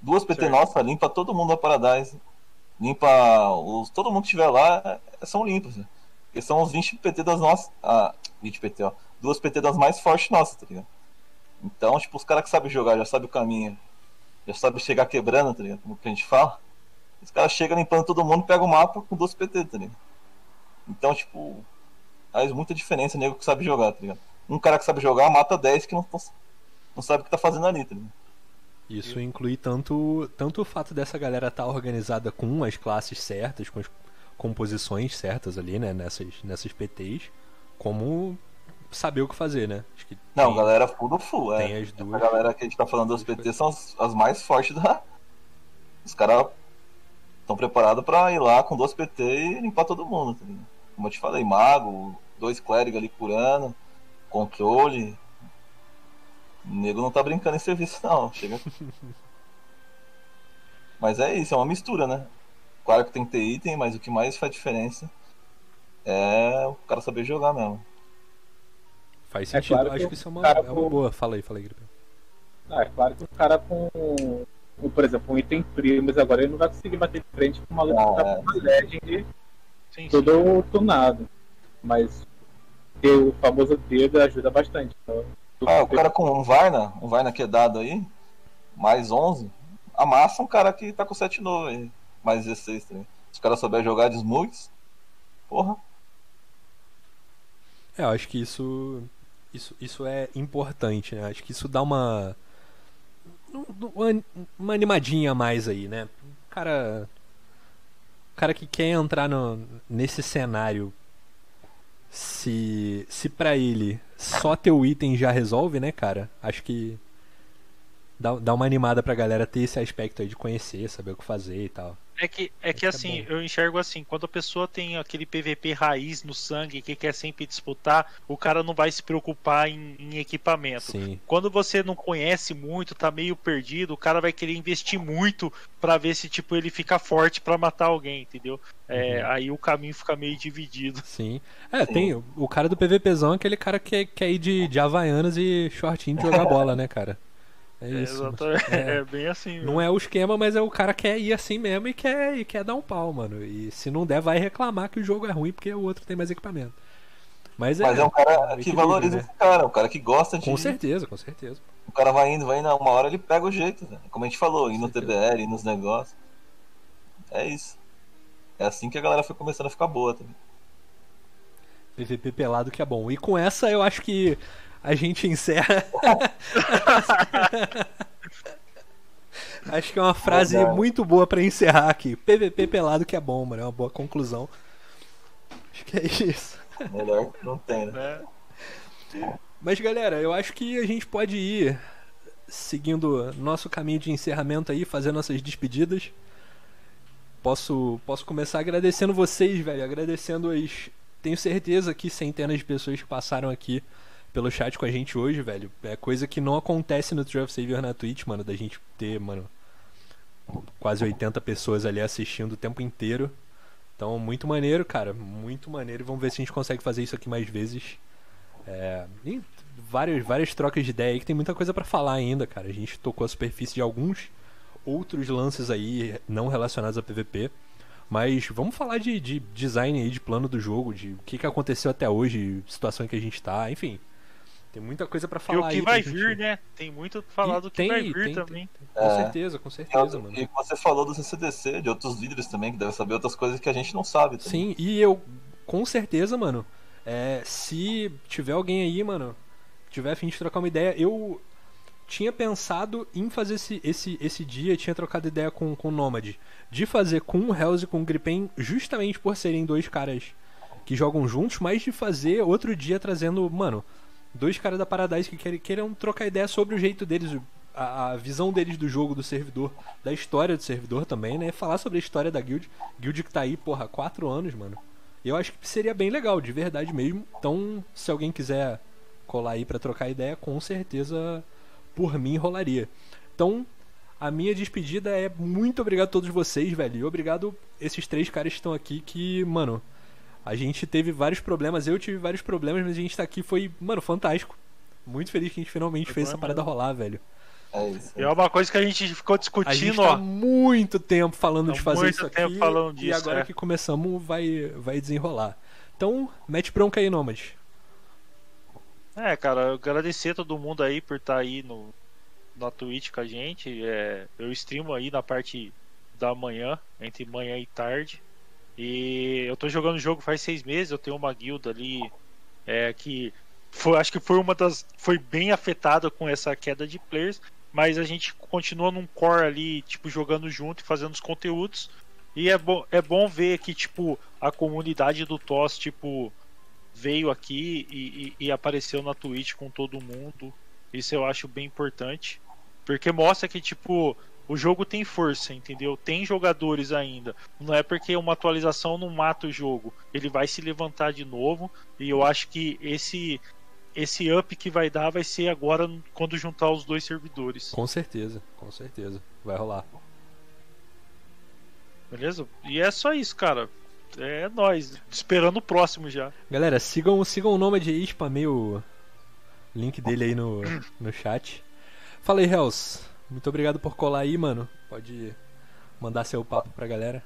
Duas PT Certo. nossa, limpa todo mundo da Paradise. Limpa os. Todo mundo que estiver lá é- são limpos, né? Porque são os 20 PT das nossas. Ah, 20 PT, ó. Duas PT das mais fortes nossas, tá ligado? Então, tipo, os caras que sabem jogar, já sabem o caminho. Já sabem chegar quebrando, tá ligado? Como que a gente fala. Os caras chegam limpando todo mundo, pega o mapa com duas PT, tá ligado? Então, tipo, faz muita diferença nego que sabe jogar, tá ligado? Um cara que sabe jogar mata 10 que não, não sabe o que tá fazendo ali, tá ligado? Isso inclui tanto, tanto o fato dessa galera estar organizada com as classes certas, com as composições certas ali, né, nessas, nessas PTs, como saber o que fazer, né? Que Não, tem, galera full do full, é. tem as A duas. galera que a gente tá falando das PT são as, as mais fortes da. Os caras estão preparados pra ir lá com duas PT e limpar todo mundo, tá ligado? Como eu te falei, mago, dois clérigos ali curando, controle. O nego não tá brincando em serviço, não. Chega. Mas é isso, é uma mistura, né? Claro que tem que ter item, mas o que mais faz diferença é o cara saber jogar mesmo. Faz É sentido. claro que Acho o que isso é uma, cara é uma com- boa. Fala aí, fala aí, Gripe. Ah, é claro que o cara com, por exemplo, um item primas agora ele não vai conseguir bater de frente com uma luta que tá é. com uma Legend Sim, sim. todo tunado. Mas ter o famoso dedo ajuda bastante. Então, Ah, o cara com um Varna, um Varna quedado aí, mais 11, amassa um cara que tá com 7 novo aí, mais 16 também. Se o cara souber jogar de Smugs, porra, É, eu acho que isso, isso, isso é importante, né? Acho que isso dá uma, uma, animadinha a mais aí, né? O cara, o cara que quer entrar no, nesse cenário, se, se pra ele só ter o item já resolve, né, cara? Acho que dá, dá uma animada pra galera ter esse aspecto aí de conhecer, saber o que fazer e tal. É que, é que é assim, bom. eu enxergo assim, quando a pessoa tem aquele PVP raiz no sangue que quer sempre disputar, o cara não vai se preocupar em, em equipamento. Sim, Quando você não conhece muito, tá meio perdido, o cara vai querer investir muito pra ver se tipo ele fica forte pra matar alguém, entendeu? É, aí o caminho fica meio dividido. sim. É, tem o, o cara do PVPzão, é aquele cara que quer ir de, de Havaianas e shortinho de jogar bola, né, cara? É É, isso. exatamente. É. É. bem assim. Não é o esquema, mas é o cara quer ir assim mesmo e quer, e quer dar um pau, mano. E se não der, vai reclamar que o jogo é ruim porque o outro tem mais equipamento. Mas é, Mas é um cara que equilíbrio, valoriza né? esse cara, um cara que gosta de. Com certeza, com certeza. O cara vai indo, vai indo, uma hora ele pega o jeito, né? Como a gente falou, ir no. TBL, ir nos negócios. É isso. É assim que a galera foi começando a ficar boa também. PVP pelado que é bom. E com essa eu acho que a gente encerra. acho que é uma frase muito boa pra encerrar aqui. PVP pelado que é bom, mano. É uma boa conclusão. Acho que é isso. Melhor não tem, né? né? Mas galera, eu acho que a gente pode ir seguindo nosso caminho de encerramento aí, fazer nossas despedidas. Posso, posso começar agradecendo vocês, velho. Agradecendo as. Tenho certeza que centenas de pessoas que passaram aqui pelo chat com a gente hoje, velho. É coisa que não acontece no True of Savior na Twitch, mano. Da gente ter, mano, quase 80 pessoas ali assistindo o tempo inteiro. Então, muito maneiro, cara. Muito maneiro. Vamos ver se a gente consegue fazer isso aqui mais vezes. É, e várias, várias trocas de ideia aí que tem muita coisa pra falar ainda, cara. A gente tocou a superfície de alguns outros lances aí não relacionados a PVP. Mas vamos falar de, de design aí, de plano do jogo, de o que, que aconteceu até hoje, situação em que a gente tá, enfim. Tem muita coisa pra E falar o que aí vai gente- vir, né? Tem muito pra falar E do que tem, vai vir tem, também. Com É. certeza, com certeza, mano. E você falou do CCDC, de outros líderes também, que devem saber outras coisas que a gente não sabe. também. Sim, e eu, com certeza, mano, é, se tiver alguém aí, mano, tiver a fim de trocar uma ideia, eu tinha pensado em fazer esse, esse, esse dia, tinha trocado ideia com, com o Nomad, de fazer com o Hells e com o Gripen, justamente por serem dois caras que jogam juntos, mas de fazer outro dia trazendo, mano, dois caras da Paradise que querem, queiram trocar ideia sobre o jeito deles, a, a visão deles do jogo, do servidor, da história do servidor também, né? Falar sobre a história da guild. Guild que tá aí, porra, há quatro anos, mano. Eu acho que seria bem legal, de verdade mesmo. Então, se alguém quiser colar aí pra trocar ideia, com certeza por mim rolaria. Então, a minha despedida é muito obrigado a todos vocês, velho. E obrigado esses três caras que estão aqui que, mano, a gente teve vários problemas, eu tive vários problemas, mas a gente tá aqui foi, mano, fantástico. Muito feliz que a gente finalmente Foi fez bom essa parada rolar, velho. É isso. E é uma coisa que a gente ficou A gente discutindo, tá ó. muito tempo falando Há de fazer muito isso aqui. falando e disso, agora é. que começamos, vai, vai desenrolar. Então, mete bronca aí, Nômade. É, cara, eu agradecer a todo mundo aí por estar aí no, na Twitch com a gente. É, eu streamo aí na parte da manhã, entre manhã e tarde. E eu tô jogando o jogo faz seis meses, eu tenho uma guilda ali é, que foi, acho que foi uma das. foi bem afetada com essa queda de players. Mas a gente continua num core ali, tipo, jogando junto e fazendo os conteúdos. E é, bo é bom ver que, tipo, a comunidade do TOS, tipo, veio aqui e, e- e apareceu na Twitch com todo mundo. Isso eu acho bem importante. Porque mostra que, tipo, o jogo tem força, entendeu? Tem jogadores ainda. Não é porque uma atualização não mata o jogo. Ele vai se levantar de novo. E eu acho que esse. Esse up que vai dar vai ser agora quando juntar os dois servidores. Com certeza, com certeza. Vai rolar. Beleza? E é só isso, cara. É nóis. Esperando o próximo já. Galera, sigam, sigam o Nômade aí, spamei o link dele aí no, no chat. Fala aí, Hells. Muito obrigado por colar aí, mano. Pode mandar seu papo pra galera.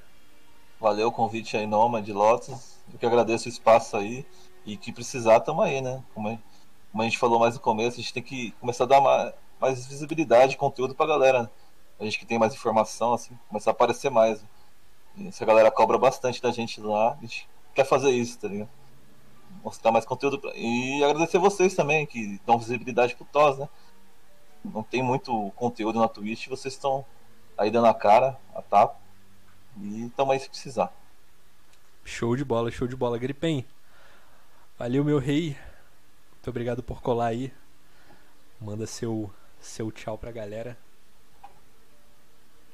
Valeu o convite aí, Noma, de Lotus. Eu que agradeço o espaço aí. E que precisar, tamo aí, né? Como a, gente falou mais no começo, a gente tem que começar a dar mais, mais visibilidade, conteúdo pra galera. A gente que tem mais informação, assim, começar a aparecer mais. E essa galera cobra bastante da gente lá. A gente quer fazer isso, tá ligado? Mostrar mais conteúdo. Pra... E agradecer vocês também, que dão visibilidade pro TOS, né? Não tem muito conteúdo na Twitch, vocês estão aí dando a cara, a tapa. E tamo aí se precisar. Show de bola, show de bola. Gripen. Valeu, meu rei. Muito obrigado por colar aí. Manda seu, seu tchau pra galera.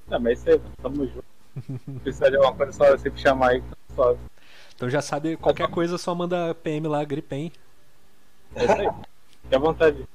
Não, mas isso aí, tamo junto. Se precisar de alguma coisa, só sempre chamar aí. Só. Então já sabe, qualquer coisa só manda PM lá, Gripen. É isso aí. Fique à vontade.